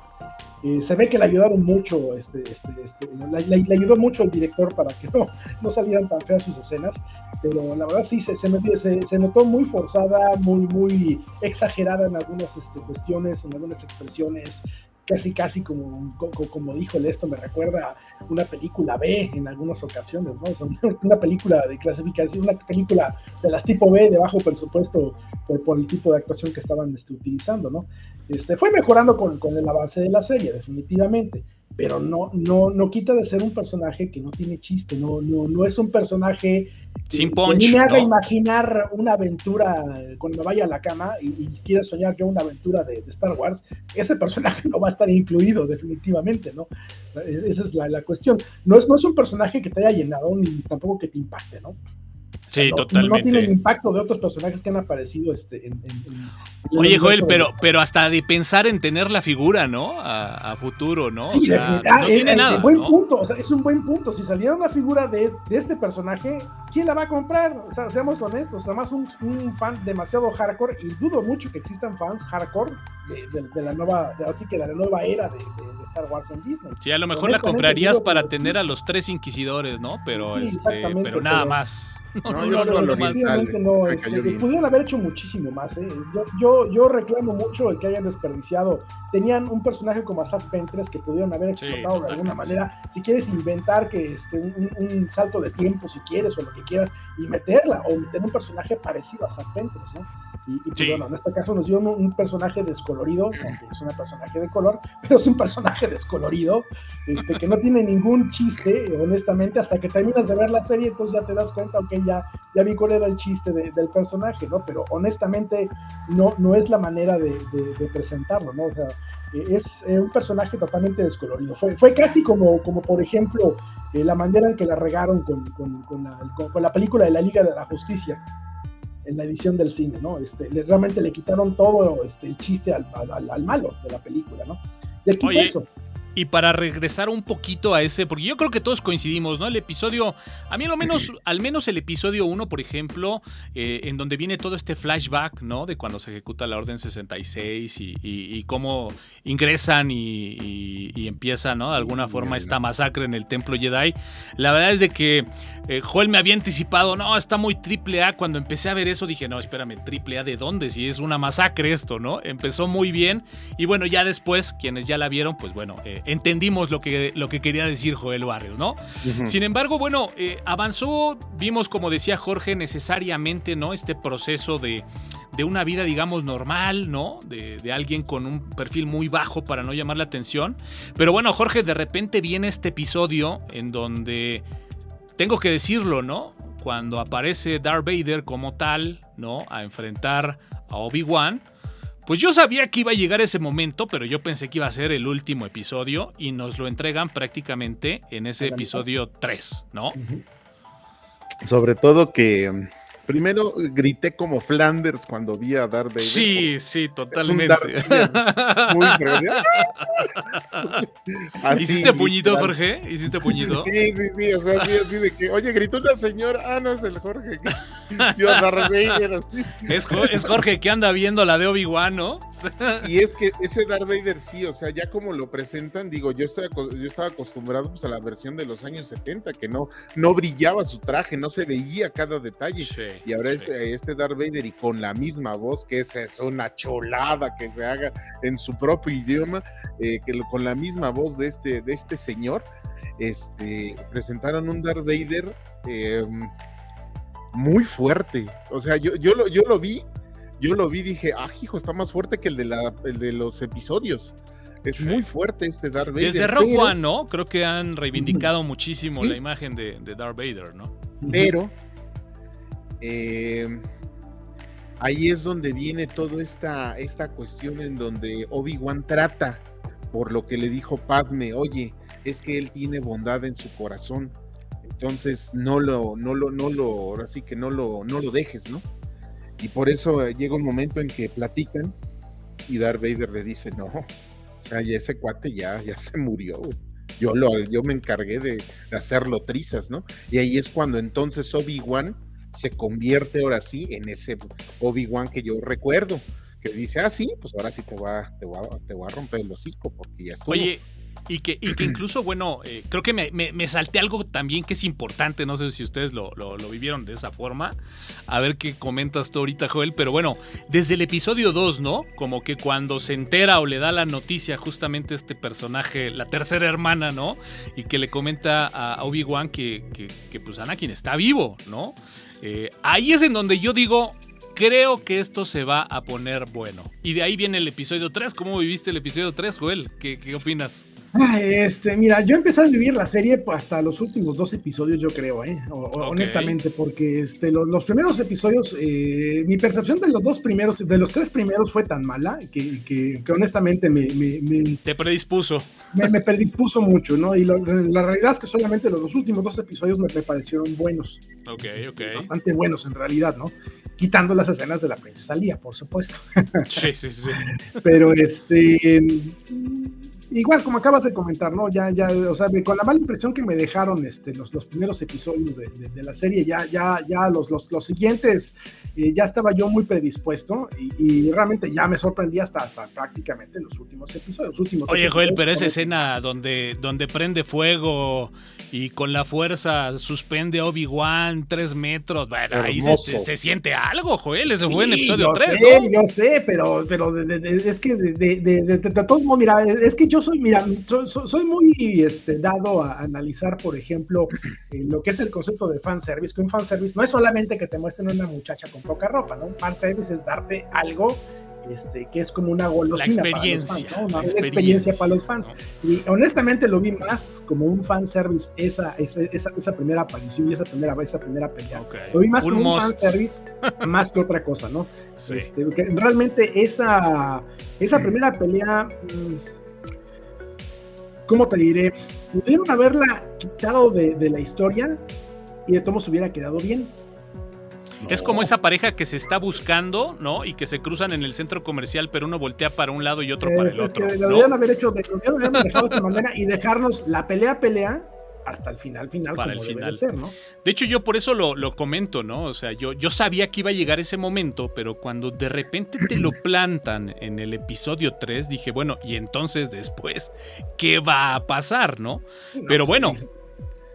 Eh, se ve que le ayudaron mucho, este, este, este le, ayudó mucho el director para que no, no salieran tan feas sus escenas, pero la verdad sí, se, se, se, notó muy forzada, muy, muy exagerada en algunas este, cuestiones, en algunas expresiones, casi casi como, como, dijo el esto, me recuerda a una película B en algunas ocasiones, ¿no? una película de clasificación, una película de las tipo B de bajo presupuesto por, el tipo de actuación que estaban este, utilizando, ¿no? Este, fue mejorando con, con el avance de la serie, definitivamente pero no, no, no quita de ser un personaje que no tiene chiste, no, no, no es un personaje Sin punch, que me haga imaginar una aventura cuando vaya a la cama y, quiera soñar yo una aventura de, Star Wars, ese personaje no va a estar incluido definitivamente, ¿no? E, esa es la, la cuestión. No es, no es un personaje que te haya llenado ni tampoco que te impacte, ¿no? Sí, totalmente. No tiene el impacto de otros personajes que han aparecido este, en, Oye, Joel, pero, pero hasta de pensar en tener la figura, ¿no? A, futuro, ¿no? Sí, no tiene nada. Buen punto, o sea, es un buen punto. Si saliera una figura de, de, este personaje, ¿quién la va a comprar? O sea, seamos honestos, además un, un fan demasiado hardcore, y dudo mucho que existan fans hardcore de, la nueva, así que de la nueva era de, Star Wars en Disney. Sí, a lo mejor la comprarías para tener a los tres inquisidores, ¿no? Pero, este, pero nada más. No, no, no, no, este, pudieron haber hecho muchísimo más. ¿eh? Yo, yo, yo, reclamo mucho el que hayan desperdiciado. Tenían un personaje como Asaf Pentres que pudieron haber explotado de alguna manera. Si quieres inventar que este, un, salto de tiempo, si quieres, o lo que quieras, y meterla, o meter un personaje parecido a Asaf Pentres, ¿no? Y, pues, bueno, en este caso nos dio un, personaje descolorido, aunque es un personaje de color, pero es un personaje descolorido, este, que no tiene ningún chiste, honestamente, hasta que terminas de ver la serie, entonces ya te das cuenta, ok, ya, ya vi cuál era el chiste del personaje, ¿no? Pero honestamente no, no es la manera de, presentarlo, ¿no? O sea, es eh, un personaje totalmente descolorido. Fue, fue casi como, como, por ejemplo, eh, la manera en que la regaron con, con, con, la, con la película de la Liga de la Justicia en la edición del cine, ¿no? Este, realmente le quitaron todo este, el chiste al, al, malo de la película, ¿no? Y aquí eso. Y para regresar un poquito a ese, porque yo creo que todos coincidimos, ¿no? El episodio, a mí al menos, al menos el episodio 1, por ejemplo, eh, en donde viene todo este flashback, ¿no? De cuando se ejecuta la Orden 66 y, y, cómo ingresan y, y, empieza, ¿no? De alguna forma esta masacre en el Templo Jedi. La verdad es de que eh, Joel me había anticipado, no, está muy triple A. Cuando empecé a ver eso dije, no, espérame, triple A de dónde, si es una masacre esto, ¿no? Empezó muy bien y bueno, ya después, quienes ya la vieron, pues bueno, eh, entendimos lo que, lo que quería decir Joel Barrios, ¿no? Sin embargo, bueno, eh, avanzó, vimos, como decía Jorge, necesariamente, ¿no? Este proceso de, de una vida, digamos, normal, ¿no? De, de, alguien con un perfil muy bajo para no llamar la atención. Pero bueno, Jorge, de repente viene este episodio en donde, tengo que decirlo, ¿no? Cuando aparece Darth Vader como tal, ¿no? A enfrentar a Obi-Wan pues yo sabía que iba a llegar ese momento, pero yo pensé que iba a ser el último episodio y nos lo entregan prácticamente en ese episodio 3, ¿no? Sobre todo que Primero grité como Flanders cuando vi a Darth Vader. Sí, sí, totalmente. muy ¿Hiciste puñito, Jorge? ¿Hiciste puñito? Sí, sí, sí. O sea, así, de que, oye, gritó una señora. Ah, no es el Jorge. Yo a Darth Vader. Es, es, Jorge que anda viendo la de Obi-Wan, ¿no? y es que ese Darth Vader sí, o sea, ya como lo presentan, digo, yo, estoy, yo estaba acostumbrado pues, a la versión de los años 70, que no, no brillaba su traje, no se veía cada detalle. Sí y ahora este, este Darth Vader y con la misma voz, que esa es una cholada que se haga en su propio idioma, eh, que con la misma voz de este, de este señor, este, presentaron un Darth Vader em, muy fuerte. O sea, yo, yo, lo, yo lo vi, yo lo vi, dije, ah, hijo, está más fuerte que el de, la, el de los episodios. Es muy fuerte este Darth Vader. Desde Rogue One, ¿no? Creo que han reivindicado muchísimo la imagen de, de Darth Vader, ¿no? Pero eh, ahí es donde viene toda esta, esta cuestión en donde Obi-Wan trata, por lo que le dijo Padme, oye, es que él tiene bondad en su corazón, entonces no lo, no lo, no lo, ahora sí que no lo, no lo dejes, ¿no? Y por eso llega un momento en que platican y Darth Vader le dice, no, o sea, ya ese cuate ya, ya se murió, Yo, lo, yo me encargué de, de hacerlo trizas, ¿no? Y ahí es cuando entonces Obi-Wan se convierte ahora sí en ese Obi-Wan que yo recuerdo, que dice, ah, sí, pues ahora sí te voy a, te voy a, romper el hocico porque ya estuvo. Oye, Y que, y que incluso, bueno, eh, creo que me, me, salté algo también que es importante, no sé si ustedes lo, lo, vivieron de esa forma. A ver qué comentas tú ahorita, Joel, pero bueno, desde el episodio 2, ¿no? Como que cuando se entera o le da la noticia justamente este personaje, la tercera hermana, ¿no? Y que le comenta a Obi-Wan que, que, que, pues Anakin está vivo, ¿no? Eh, ahí es en donde yo digo, creo que esto se va a poner bueno. Y de ahí viene el episodio 3. ¿Cómo viviste el episodio 3, Joel? ¿Qué, qué opinas? Este, mira, yo empecé a vivir la serie hasta los últimos dos episodios, yo creo, ¿eh? honestamente, porque este, los, primeros episodios, eh, mi percepción de los dos primeros, de los tres primeros fue tan mala que, que, honestamente me, me, Te predispuso. Me, predispuso mucho, ¿no? Y la realidad es que solamente los dos últimos dos episodios me, parecieron buenos. Ok, este, Bastante buenos en realidad, ¿no? Quitando las escenas de la princesa Lía, por supuesto. Sí, sí, sí. Pero este igual, como acabas de comentar, ¿no? Ya, ya, o sea, con la mala impresión que me dejaron este, los, los primeros episodios de, de, la serie, ya, ya, ya los, los, los siguientes, eh, ya estaba yo muy predispuesto y, realmente ya me sorprendí hasta, hasta prácticamente los últimos episodios. últimos Oye, Joel, pero esa escena donde, donde prende fuego y con la fuerza suspende Obi-Wan tres metros, bueno, ahí se, siente algo, Joel, ese fue en episodio 3, sé, Yo sé, pero, pero es que de, de, de, todos modos, mira, es que yo soy, mira, soy, muy este, dado a analizar, por ejemplo, eh, lo que es el concepto de fanservice, que un fanservice no es solamente que te muestren una muchacha con poca ropa, ¿no? Un fanservice es darte algo este, que es como una golosina para los fans, una experiencia. para los fans. Y honestamente lo vi más como un fanservice esa, esa, esa, primera aparición y esa primera, esa primera pelea. Lo vi más como un fanservice más que otra cosa, ¿no? Este, realmente esa, esa primera pelea... Mm, ¿cómo te diré? Pudieron haberla quitado de, la historia y de todos hubiera quedado bien. Es como esa pareja que se está buscando, ¿no? Y que se cruzan en el centro comercial, pero uno voltea para un lado y otro para el otro. Es que deberían haber hecho, de, deberían haber dejado de esa manera y dejarnos la pelea, pelea, hasta el final, final, Para el final. Ser, ¿no? De hecho, yo por eso lo, lo, comento, ¿no? O sea, yo, yo sabía que iba a llegar ese momento, pero cuando de repente te lo plantan en el episodio 3, dije, bueno, y entonces después, ¿qué va a pasar, no? pero bueno.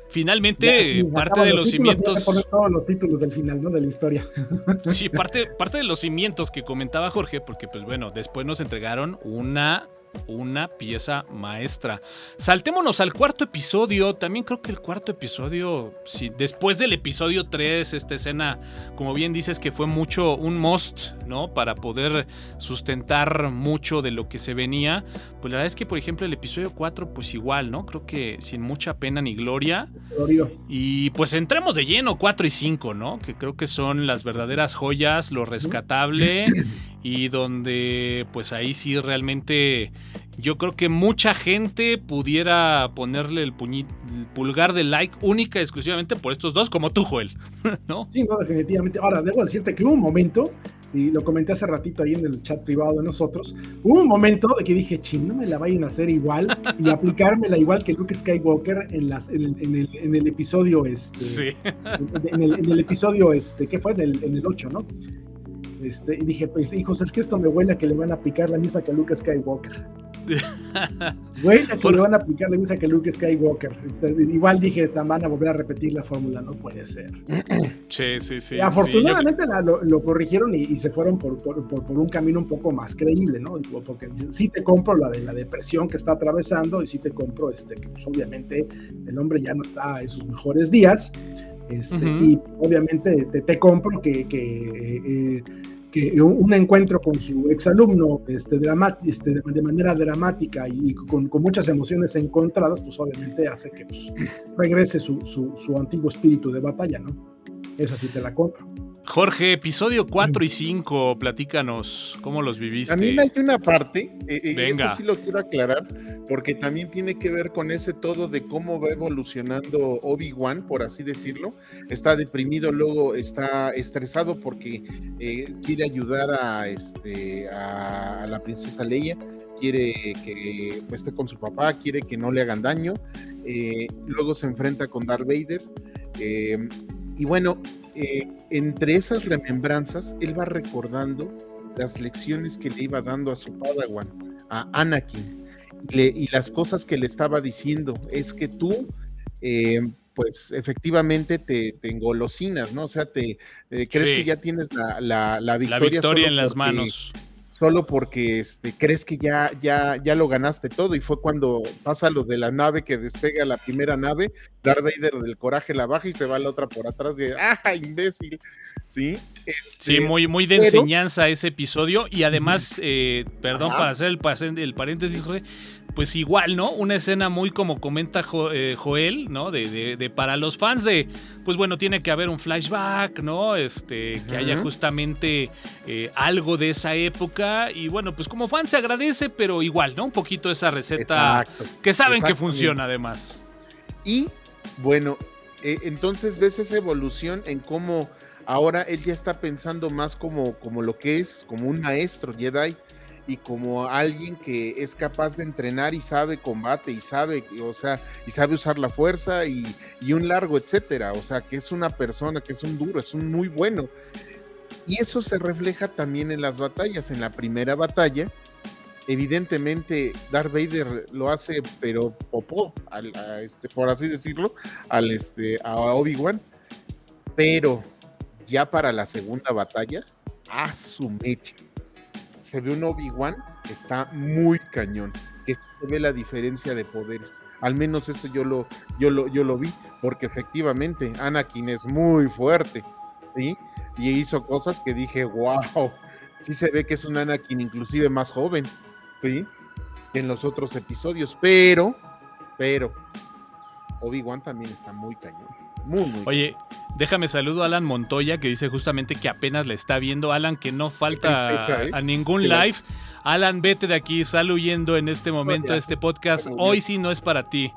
Finalmente, parte de los, cimientos. todos los títulos del final, ¿no? De la historia. Sí, parte, parte de los cimientos que comentaba Jorge, porque, pues bueno, después nos entregaron una una pieza maestra. Saltémonos al cuarto episodio. También creo que el cuarto episodio, si después del episodio 3, esta escena, como bien dices, que fue mucho un must, ¿no? Para poder sustentar mucho de lo que se venía. Pues la verdad es que, por ejemplo, el episodio 4, pues igual, ¿no? Creo que sin mucha pena ni gloria. Y pues entremos de lleno 4 y 5, ¿no? Que creo que son las verdaderas joyas, lo rescatable y donde pues ahí sí realmente yo creo que mucha gente pudiera ponerle el, pulgar de like única y exclusivamente por estos dos, como tú, Joel, ¿no? Sí, no, definitivamente. Ahora, debo decirte que hubo un momento, y lo comenté hace ratito ahí en el chat privado de nosotros, hubo un momento de que dije, ching, no me la vayan a hacer igual y aplicármela igual que Luke Skywalker en, las, en, el, en, el, episodio, este, sí. en, el, en, el, episodio, este, ¿qué fue? En el, en el 8, ¿no? Este, y dije, pues hijos, es que esto me huele a que le van a aplicar la misma que a Luke Skywalker. huele a que le van a aplicar la misma que a Luke Skywalker. Este, igual dije, van a volver a repetir la fórmula, no puede ser. Sí, sí, sí. afortunadamente lo, corrigieron y, se fueron por, por, un camino un poco más creíble, ¿no? Porque sí te compro la de la depresión que está atravesando y sí te compro este, que pues, obviamente el hombre ya no está en sus mejores días. Este, y obviamente te, te compro que, que eh, un encuentro con su exalumno este, este, de, manera dramática y con, muchas emociones encontradas, pues obviamente hace que pues, regrese su, su, antiguo espíritu de batalla, ¿no? Esa sí te la compro. Jorge, episodio 4 y 5, platícanos cómo los viviste. A mí hay una parte, eh, eh sí lo quiero aclarar, porque también tiene que ver con ese todo de cómo va evolucionando Obi-Wan, por así decirlo. Está deprimido, luego está estresado porque eh, quiere ayudar a, este, a, la princesa Leia, quiere que esté con su papá, quiere que no le hagan daño. Eh, luego se enfrenta con Darth Vader. y bueno, eh, entre esas remembranzas, él va recordando las lecciones que le iba dando a su Padawan, a Anakin. y las cosas que le estaba diciendo. Es que tú, eh, pues efectivamente te, te, engolosinas, ¿no? O sea, te eh, crees que ya tienes la, la, la victoria. La victoria en las manos solo porque este, crees que ya, ya, ya lo ganaste todo. Y fue cuando pasa lo de la nave que despega la primera nave, Darth Vader del coraje la baja y se va la otra por atrás y ¡ah, imbécil! Sí, sí este, muy, muy de enseñanza ese episodio. Y además, eh, perdón para hacer el, el paréntesis, José, pues igual, ¿no? Una escena muy como comenta eh, Joel, ¿no? De, de, para los fans de, pues bueno, tiene que haber un flashback, ¿no? Este, que haya justamente eh, algo de esa época. Y bueno, pues como fan se agradece, pero igual, ¿no? Un poquito esa receta que saben que funciona además. Y bueno, eh, entonces ves esa evolución en cómo ahora él ya está pensando más como, como lo que es, como un maestro Jedi y como alguien que es capaz de entrenar y sabe combate y sabe, o sea, y sabe usar la fuerza y, un largo, etcétera. O sea, que es una persona que es un duro, es un muy bueno. Y eso se refleja también en las batallas. En la primera batalla, evidentemente Darth Vader lo hace, pero popó, al, este, por así decirlo, al este, a Obi-Wan. Pero ya para la segunda batalla, a su mecha se ve un Obi-Wan que está muy cañón, que se ve la diferencia de poderes. Al menos eso yo lo, yo lo, yo lo vi, porque efectivamente Anakin es muy fuerte, ¿sí? Y hizo cosas que dije, wow, sí se ve que es un Anakin inclusive más joven, ¿sí? En los otros episodios, pero, pero, Obi-Wan también está muy cañón. Muy, muy Oye, déjame saludo a Alan Montoya que dice justamente que apenas le está viendo. Alan, que no falta ¿eh? a ningún live. Alan, vete de aquí, sal huyendo en este momento de este podcast. Hoy sí no es para ti.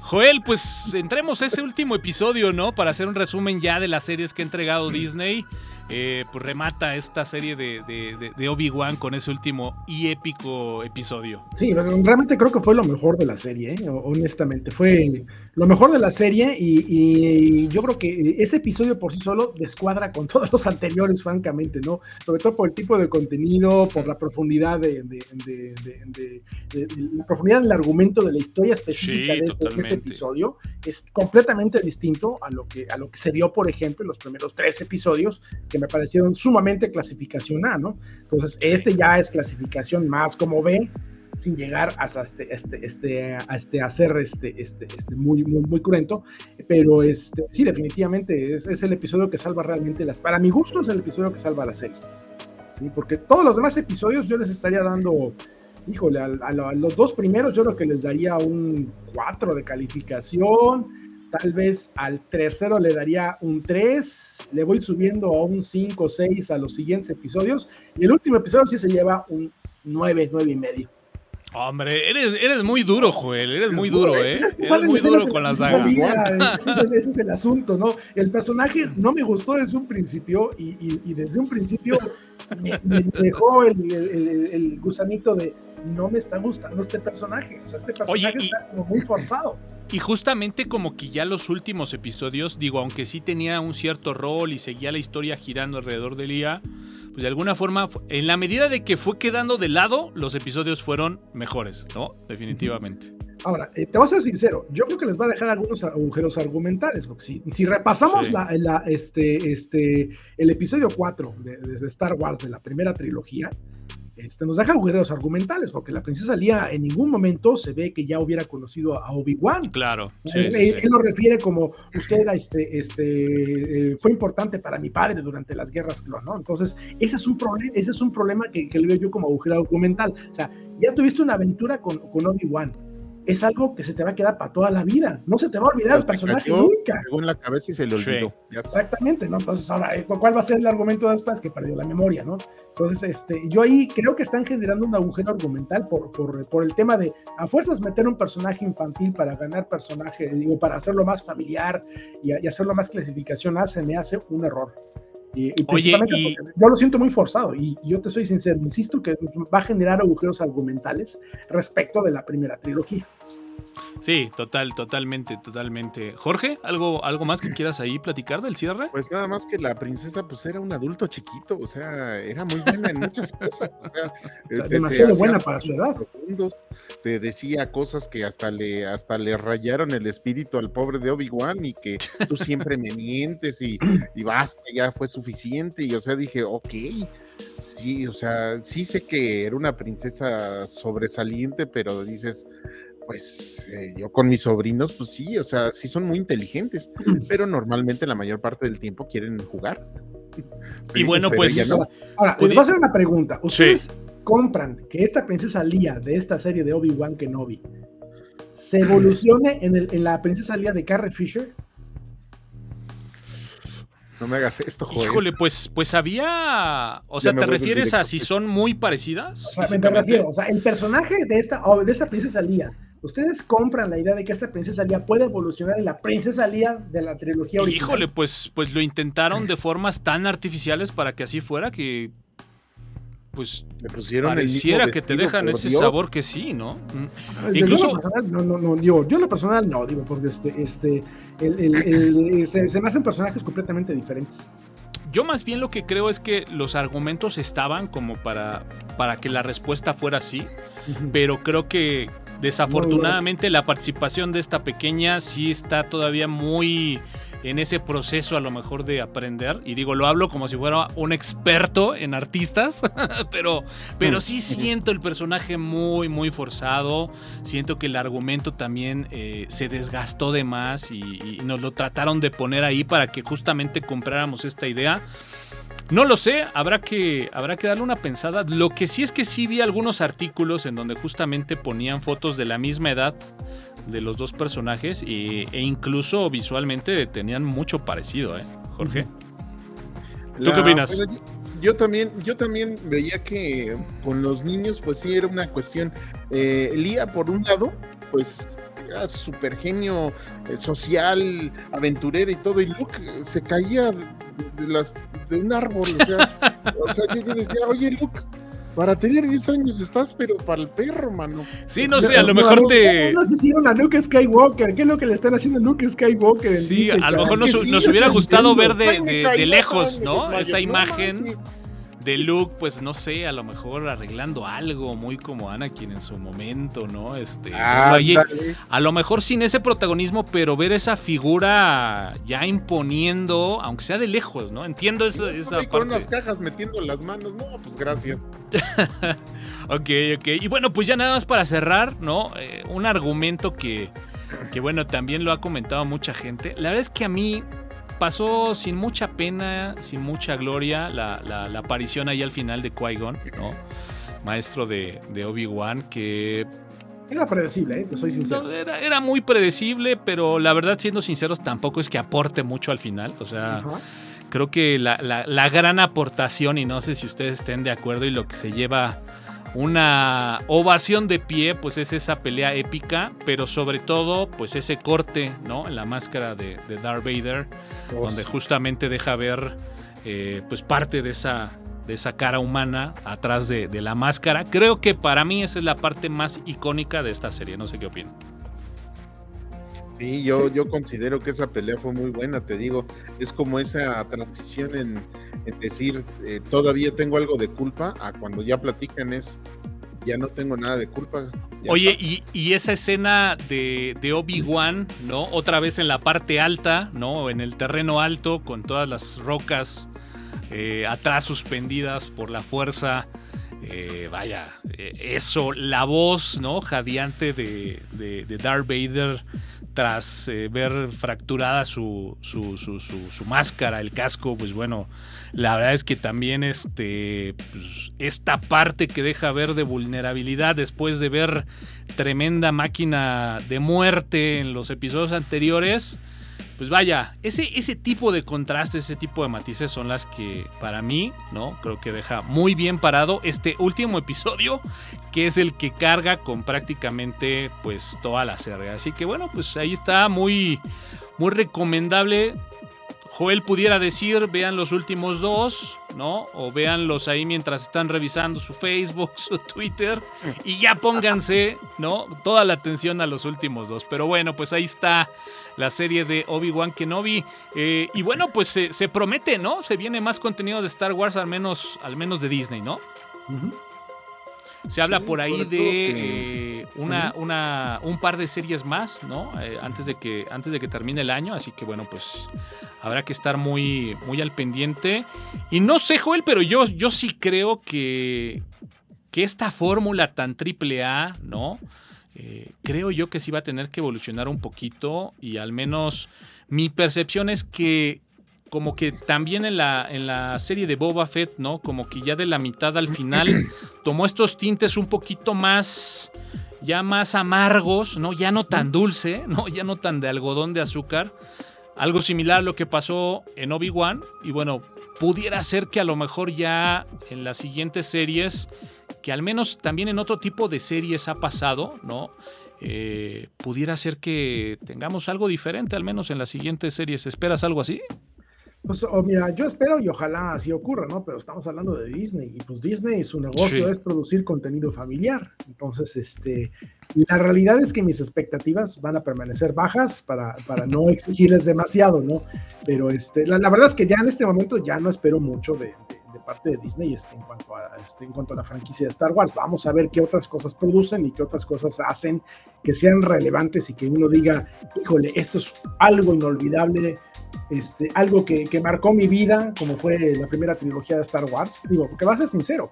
Joel, pues entremos a ese último episodio, ¿no? Para hacer un resumen ya de las series que ha entregado Disney. Eh, pues remata esta serie de, Obi-Wan con ese último y épico episodio. Sí, realmente creo que fue lo mejor de la serie, ¿eh? honestamente. Fue lo mejor de la serie y, yo creo que ese episodio por sí solo descuadra con todos los anteriores, francamente, ¿no? Sobre todo por el tipo de contenido, por la profundidad de, la profundidad del argumento de la historia específica de, ese episodio. Es completamente distinto a lo que a lo que se dio, por ejemplo, en los primeros tres episodios que me parecieron sumamente clasificación A, ¿no? Entonces, este ya es clasificación más como B, sin llegar hasta este, este, este, este, hacer este, este, este muy, muy, muy cruento, pero este, sí, definitivamente es, es, el episodio que salva realmente las, para mi gusto es el episodio que salva la serie, ¿sí? Porque todos los demás episodios yo les estaría dando, híjole, a, a los dos primeros yo creo que les daría un 4 de calificación, Tal vez al tercero le daría un 3, le voy subiendo a un 5 o 6 a los siguientes episodios. Y el último episodio sí se lleva un 9, 9 y medio. Hombre, eres, eres muy duro, Joel, eres muy duro, ¿eh? Eres muy duro con la saga. ese, es el asunto, ¿no? El personaje no me gustó desde un principio y, desde un principio me, dejó el, gusanito de no me está gustando este personaje. O sea, este personaje está como muy forzado. Y justamente como que ya los últimos episodios, digo, aunque sí tenía un cierto rol y seguía la historia girando alrededor de Lía, pues de alguna forma, en la medida de que fue quedando de lado, los episodios fueron mejores, ¿no? Definitivamente. Ahora, eh, te voy a ser sincero, yo creo que les va a dejar algunos agujeros argumentales, porque si, si repasamos la, este, este, el episodio 4 de, de Star Wars de la primera trilogía, este, nos deja agujeros argumentales, porque la princesa Lía en ningún momento se ve que ya hubiera conocido a Obi-Wan. Claro. él, lo refiere como usted este, este, eh, fue importante para mi padre durante las guerras ¿no? Entonces, ese es un, problema ese es un problema que, que le veo yo como agujero argumental. O sea, ya tuviste una aventura con, con Obi-Wan es algo que se te va a quedar para toda la vida. No se te va a olvidar el personaje nunca. en la cabeza y se le olvidó. Exactamente, ¿no? Entonces, ahora, eh, ¿cuál va a ser el argumento después? Que perdió la memoria, ¿no? Entonces, este, yo ahí creo que están generando un agujero argumental por, por, por el tema de a fuerzas meter un personaje infantil para ganar personaje, digo, para hacerlo más familiar y, y hacerlo más clasificación, hace, me hace un error. Y, Oye, yo lo siento muy forzado y yo te soy sincero, insisto que va a generar agujeros argumentales respecto de la primera trilogía. Sí, total, totalmente, totalmente. Jorge, ¿algo, algo más que quieras ahí platicar del cierre? Pues nada más que la princesa pues era un adulto chiquito, o sea, era muy buena en muchas cosas. O sea, te, demasiado buena para su edad. te decía cosas que hasta le, hasta le rayaron el espíritu al pobre de Obi-Wan y que tú siempre me mientes y, y basta, ya fue suficiente. Y o sea, dije, ok, sí, o sea, sí sé que era una princesa sobresaliente, pero dices, pues eh, yo con mis sobrinos, pues sí, o sea, sí son muy inteligentes, pero normalmente la mayor parte del tiempo quieren jugar. y bueno, pues... Ahora, les voy a hacer una pregunta. ¿Ustedes compran que esta princesa Lía de esta serie de Obi-Wan Kenobi se evolucione en, el, en la princesa Lía de Carrie Fisher? No me hagas esto, joder. Híjole, pues, pues había. O sea, ¿te refieres a si son muy parecidas? O sea, me refiero, o sea, el personaje de esta, de esta princesa Lía ¿Ustedes compran la idea de que esta princesa Lía puede evolucionar en la princesa Lía de la trilogía original? Híjole, pues, pues lo intentaron de formas tan artificiales para que así fuera que pues Le pusieron pareciera que te dejan ese sabor que sí, ¿no? Mm. Incluso no, no, no, digo, yo en lo personal no, digo, porque este, este, se, se, me hacen personajes completamente diferentes. Yo más bien lo que creo es que los argumentos estaban como para, para que la respuesta fuera así, pero creo que, Desafortunadamente la participación de esta pequeña sí está todavía muy en ese proceso a lo mejor de aprender. Y digo, lo hablo como si fuera un experto en artistas, pero, pero mm. sí siento el personaje muy, muy forzado. Siento que el argumento también eh, se desgastó de más y, y, nos lo trataron de poner ahí para que justamente compráramos esta idea. No lo sé, habrá que, habrá que darle una pensada. Lo que sí es que sí vi algunos artículos en donde justamente ponían fotos de la misma edad de los dos personajes e incluso visualmente tenían mucho parecido, ¿eh, Jorge? ¿Tú qué opinas? yo también, yo también veía que con los niños, pues sí era una cuestión. Eh, Lía, por un lado, pues era súper genio eh, social, aventurera y todo, y Luke se caía de, las, de un árbol, o sea, o sea, yo decía, oye Luke, para tener 10 años estás, pero para el perro, mano. Sí, no sé, a lo mejor te. No hicieron a Luke Skywalker. ¿Qué es lo que le están haciendo a Luke Skywalker? Sí, a lo mejor nos, hubiera gustado ver de, de, lejos, ¿no? Esa imagen de Luke, pues no sé, a lo mejor arreglando algo, muy como Anakin en su momento, ¿no? Este, a lo mejor sin ese protagonismo, pero ver esa figura ya imponiendo, aunque sea de lejos, ¿no? Entiendo esa, esa parte. Con unas cajas metiendo las manos, no, pues gracias. ok, ok. Y bueno, pues ya nada más para cerrar, ¿no? Eh, un argumento que, que, bueno, también lo ha comentado mucha gente. La verdad es que a mí pasó sin mucha pena, sin mucha gloria, la, aparición ahí al final de Qui-Gon, ¿no? Maestro de, Obi-Wan, que era predecible, ¿eh? soy sincero. era, muy predecible, pero la verdad, siendo sinceros, tampoco es que aporte mucho al final. O sea, creo que la, la, gran aportación, y no sé si ustedes estén de acuerdo, y lo que se lleva una ovación de pie, pues es esa pelea épica, pero sobre todo, pues ese corte, ¿no? En la máscara de, Darth Vader, donde justamente deja ver, eh, pues parte de esa, de esa cara humana atrás de, de, la máscara. Creo que para mí esa es la parte más icónica de esta serie, no sé qué opinan. Sí, yo, yo considero que esa pelea fue muy buena, te digo, es como esa transición en, decir, eh, todavía tengo algo de culpa, a cuando ya platican es, ya no tengo nada de culpa. Oye, y, esa escena de, de Obi-Wan, ¿no? Otra vez en la parte alta, ¿no? En el terreno alto, con todas las rocas eh, atrás suspendidas por la fuerza. Eh, vaya, eso, la voz, ¿no? Jadeante de, de, de Darth Vader tras eh, ver fracturada su, su, su, máscara, el casco, pues bueno, la verdad es que también este, pues, esta parte que deja ver de vulnerabilidad después de ver tremenda máquina de muerte en los episodios anteriores, pues vaya, ese, ese tipo de contrastes, ese tipo de matices son las que para mí, ¿no? Creo que deja muy bien parado este último episodio, que es el que carga con prácticamente pues toda la serie. Así que bueno, pues ahí está muy, muy recomendable Joel pudiera decir, vean los últimos dos, ¿no? O véanlos ahí mientras están revisando su Facebook, su Twitter, y ya pónganse, ¿no? Toda la atención a los últimos dos. Pero bueno, pues ahí está la serie de Obi-Wan Kenobi. Eh, y bueno, pues se, promete, ¿no? Se viene más contenido de Star Wars, al menos, al menos de Disney, ¿no? Se habla por ahí de eh, una, una, un par de series más, ¿no? Eh, antes, de que, antes de que termine el año, así que bueno, pues habrá que estar muy, muy al pendiente. Y no sé, Joel, pero yo, yo sí creo que, que esta fórmula tan triple A, ¿no? Eh, creo yo que sí va a tener que evolucionar un poquito y al menos mi percepción es que como que también en la, en la serie de Boba Fett, ¿no? Como que ya de la mitad al final tomó estos tintes un poquito más, ya más amargos, ¿no? Ya no tan dulce, ¿no? Ya no tan de algodón de azúcar. Algo similar a lo que pasó en Obi-Wan. Y bueno, pudiera ser que a lo mejor ya en las siguientes series, que al menos también en otro tipo de series ha pasado, ¿no? Eh, pudiera ser que tengamos algo diferente, al menos en las siguientes series. ¿Esperas algo así? Pues oh, mira, yo espero y ojalá así ocurra, ¿no? Pero estamos hablando de Disney y pues Disney su negocio es producir contenido familiar. Entonces, este, la realidad es que mis expectativas van a permanecer bajas para, para no exigirles demasiado, ¿no? Pero este, la, verdad es que ya en este momento ya no espero mucho de, de, parte de Disney este, en, cuanto a, este, en cuanto a la franquicia de Star Wars. Vamos a ver qué otras cosas producen y qué otras cosas hacen que sean relevantes y que uno diga, híjole, esto es algo inolvidable este, algo que, marcó mi vida, como fue la primera trilogía de Star Wars. Digo, porque va a ser sincero,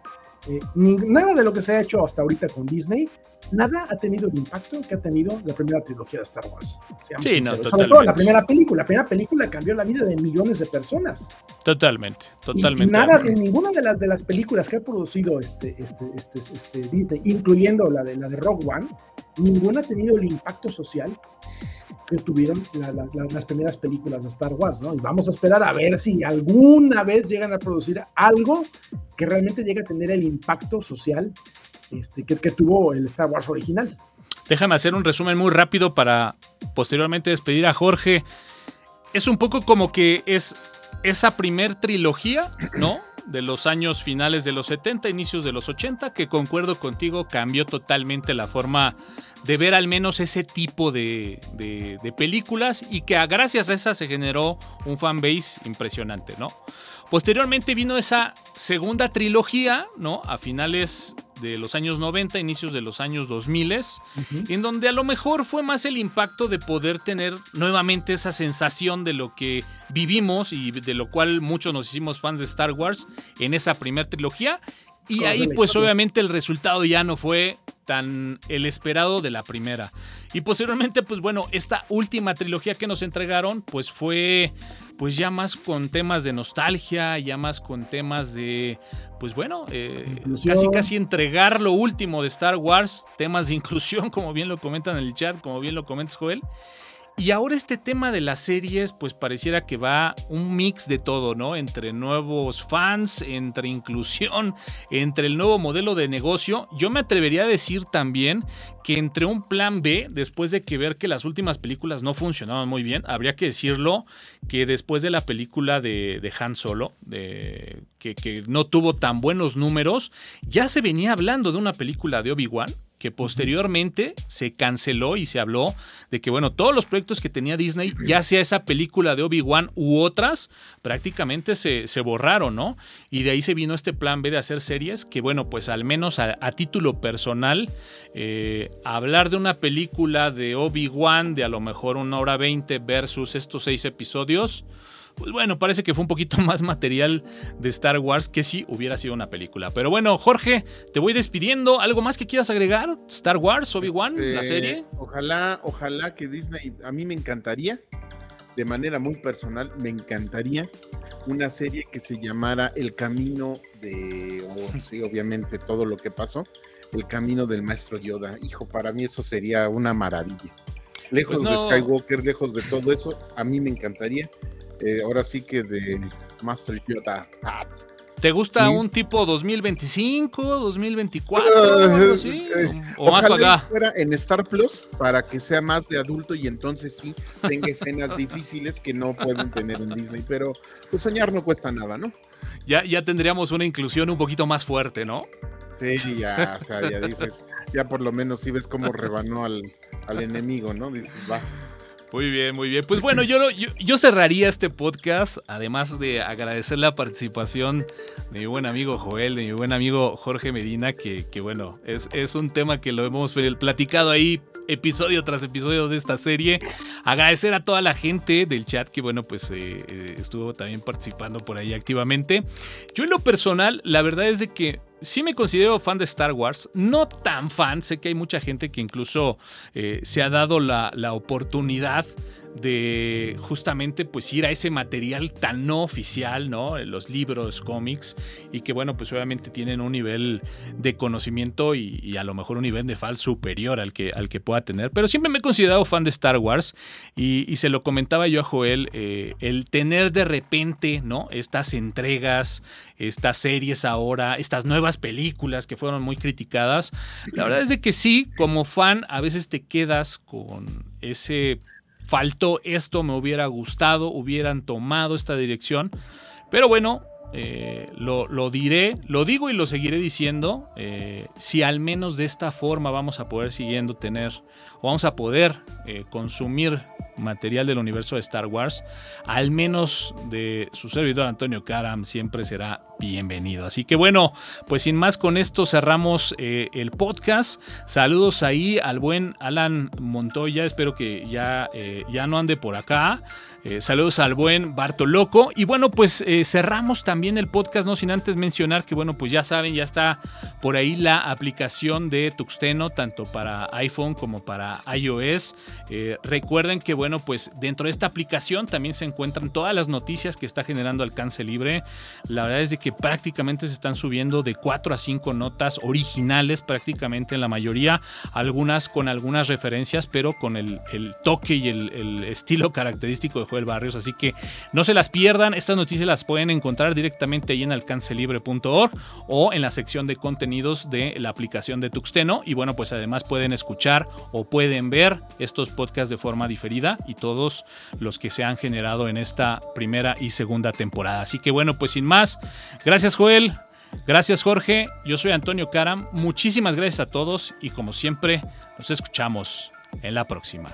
eh, nada de lo que se ha hecho hasta ahorita con Disney, nada ha tenido el impacto que ha tenido la primera trilogía de Star Wars. Sí, no, Sobre todo la primera película. La primera película cambió la vida de millones de personas. Totalmente, totalmente. Y, nada, en ninguna de las, de las películas que ha producido este, este, este, este, Disney, incluyendo la de, la de Rogue One, ninguna ha tenido el impacto social que tuvieron las primeras películas de Star Wars, ¿no? Y vamos a esperar a ver si alguna vez llegan a producir algo que realmente llegue a tener el impacto social este, que, tuvo el Star Wars original. Déjame hacer un resumen muy rápido para posteriormente despedir a Jorge. Es un poco como que es esa primer trilogía, ¿no? De los años finales de los 70, inicios de los 80, que concuerdo contigo, cambió totalmente la forma de ver al menos ese tipo de, películas y que gracias a esa se generó un fanbase impresionante, ¿no? Posteriormente vino esa segunda trilogía, ¿no? A finales de los años 90, inicios de los años 2000, en donde a lo mejor fue más el impacto de poder tener nuevamente esa sensación de lo que vivimos y de lo cual muchos nos hicimos fans de Star Wars en esa primera trilogía. Y ahí pues obviamente el resultado ya no fue tan el esperado de la primera. Y posteriormente, pues bueno, esta última trilogía que nos entregaron, pues fue pues ya más con temas de nostalgia, ya más con temas de, pues bueno, eh, casi casi entregar lo último de Star Wars, temas de inclusión, como bien lo comentan en el chat, como bien lo comentas Joel. Y ahora este tema de las series, pues pareciera que va un mix de todo, ¿no? Entre nuevos fans, entre inclusión, entre el nuevo modelo de negocio. Yo me atrevería a decir también que entre un plan B, después de que ver que las últimas películas no funcionaban muy bien, habría que decirlo que después de la película de, Han Solo, de, que, que no tuvo tan buenos números, ya se venía hablando de una película de Obi-Wan que posteriormente se canceló y se habló de que, bueno, todos los proyectos que tenía Disney, ya sea esa película de Obi-Wan u otras, prácticamente se, borraron, ¿no? Y de ahí se vino este plan B de hacer series, que, bueno, pues al menos a, título personal, eh, hablar de una película de Obi-Wan de a lo mejor una hora veinte versus estos seis episodios, pues bueno, parece que fue un poquito más material de Star Wars que si hubiera sido una película. Pero bueno, Jorge, te voy despidiendo. ¿Algo más que quieras agregar? ¿Star Wars, Obi-Wan, la este, serie? Ojalá, ojalá que Disney, a mí me encantaría, de manera muy personal, me encantaría una serie que se llamara El Camino de, sí, obviamente todo lo que pasó, El Camino del Maestro Yoda. Hijo, para mí eso sería una maravilla. Lejos pues de Skywalker, lejos de todo eso, a mí me encantaría eh, ahora sí que de Master Yoda ¿Te gusta un tipo 2025, 2024, o algo así? Eh, ¿O, más para acá? fuera en Star Plus para que sea más de adulto y entonces sí tenga escenas difíciles que no pueden tener en Disney. Pero pues soñar no cuesta nada, ¿no? Ya, ya tendríamos una inclusión un poquito más fuerte, ¿no? Sí, ya, o sea, ya dices, ya por lo menos sí ves cómo rebanó al, al enemigo, ¿no? Dices, va. Muy bien, muy bien. Pues bueno, yo, yo, cerraría este podcast, además de agradecer la participación de mi buen amigo Joel, de mi buen amigo Jorge Medina, que, que bueno, es, es un tema que lo hemos platicado ahí episodio tras episodio de esta serie. Agradecer a toda la gente del chat que, bueno, pues eh, eh, estuvo también participando por ahí activamente. Yo en lo personal, la verdad es de que sí me considero fan de Star Wars, no tan fan, sé que hay mucha gente que incluso eh, se ha dado la, la oportunidad de justamente pues ir a ese material tan no oficial, ¿no? Los libros, cómics, y que bueno, pues obviamente tienen un nivel de conocimiento y, a lo mejor un nivel de fan superior al que, al que pueda tener. Pero siempre me he considerado fan de Star Wars y, se lo comentaba yo a Joel, eh, el tener de repente, ¿no? Estas entregas, estas series ahora, estas nuevas películas que fueron muy criticadas, la verdad es de que sí, como fan, a veces te quedas con ese faltó esto, me hubiera gustado, hubieran tomado esta dirección. Pero bueno, eh, lo, diré, lo digo y lo seguiré diciendo, eh, si al menos de esta forma vamos a poder siguiendo tener, o vamos a poder eh, consumir material del universo de Star Wars, al menos de su servidor Antonio Karam siempre será bienvenido. Así que bueno, pues sin más con esto cerramos el podcast. Saludos ahí al buen Alan Montoya, espero que ya, ya no ande por acá. Eh, saludos al buen Bartoloco. Y bueno, pues eh, cerramos también el podcast, no sin antes mencionar que, bueno, pues ya saben, ya está por ahí la aplicación de Tuxteno, tanto para iPhone como para iOS. Eh, recuerden que, bueno, pues dentro de esta aplicación también se encuentran todas las noticias que está generando Alcance Libre. La verdad es de que prácticamente se están subiendo de 4 a 5 notas originales, prácticamente en la mayoría, algunas con algunas referencias, pero con el, toque y el, el estilo característico de Joel Barrios. Así que no se las pierdan. Estas noticias las pueden encontrar directamente ahí en alcancelibre.org o en la sección de contenidos de la aplicación de Tuxteno. Y bueno, pues además pueden escuchar o pueden ver estos podcasts de forma diferida y todos los que se han generado en esta primera y segunda temporada. Así que bueno, pues sin más, gracias Joel. Gracias Jorge, yo soy Antonio Caram, muchísimas gracias a todos y como siempre nos escuchamos en la próxima.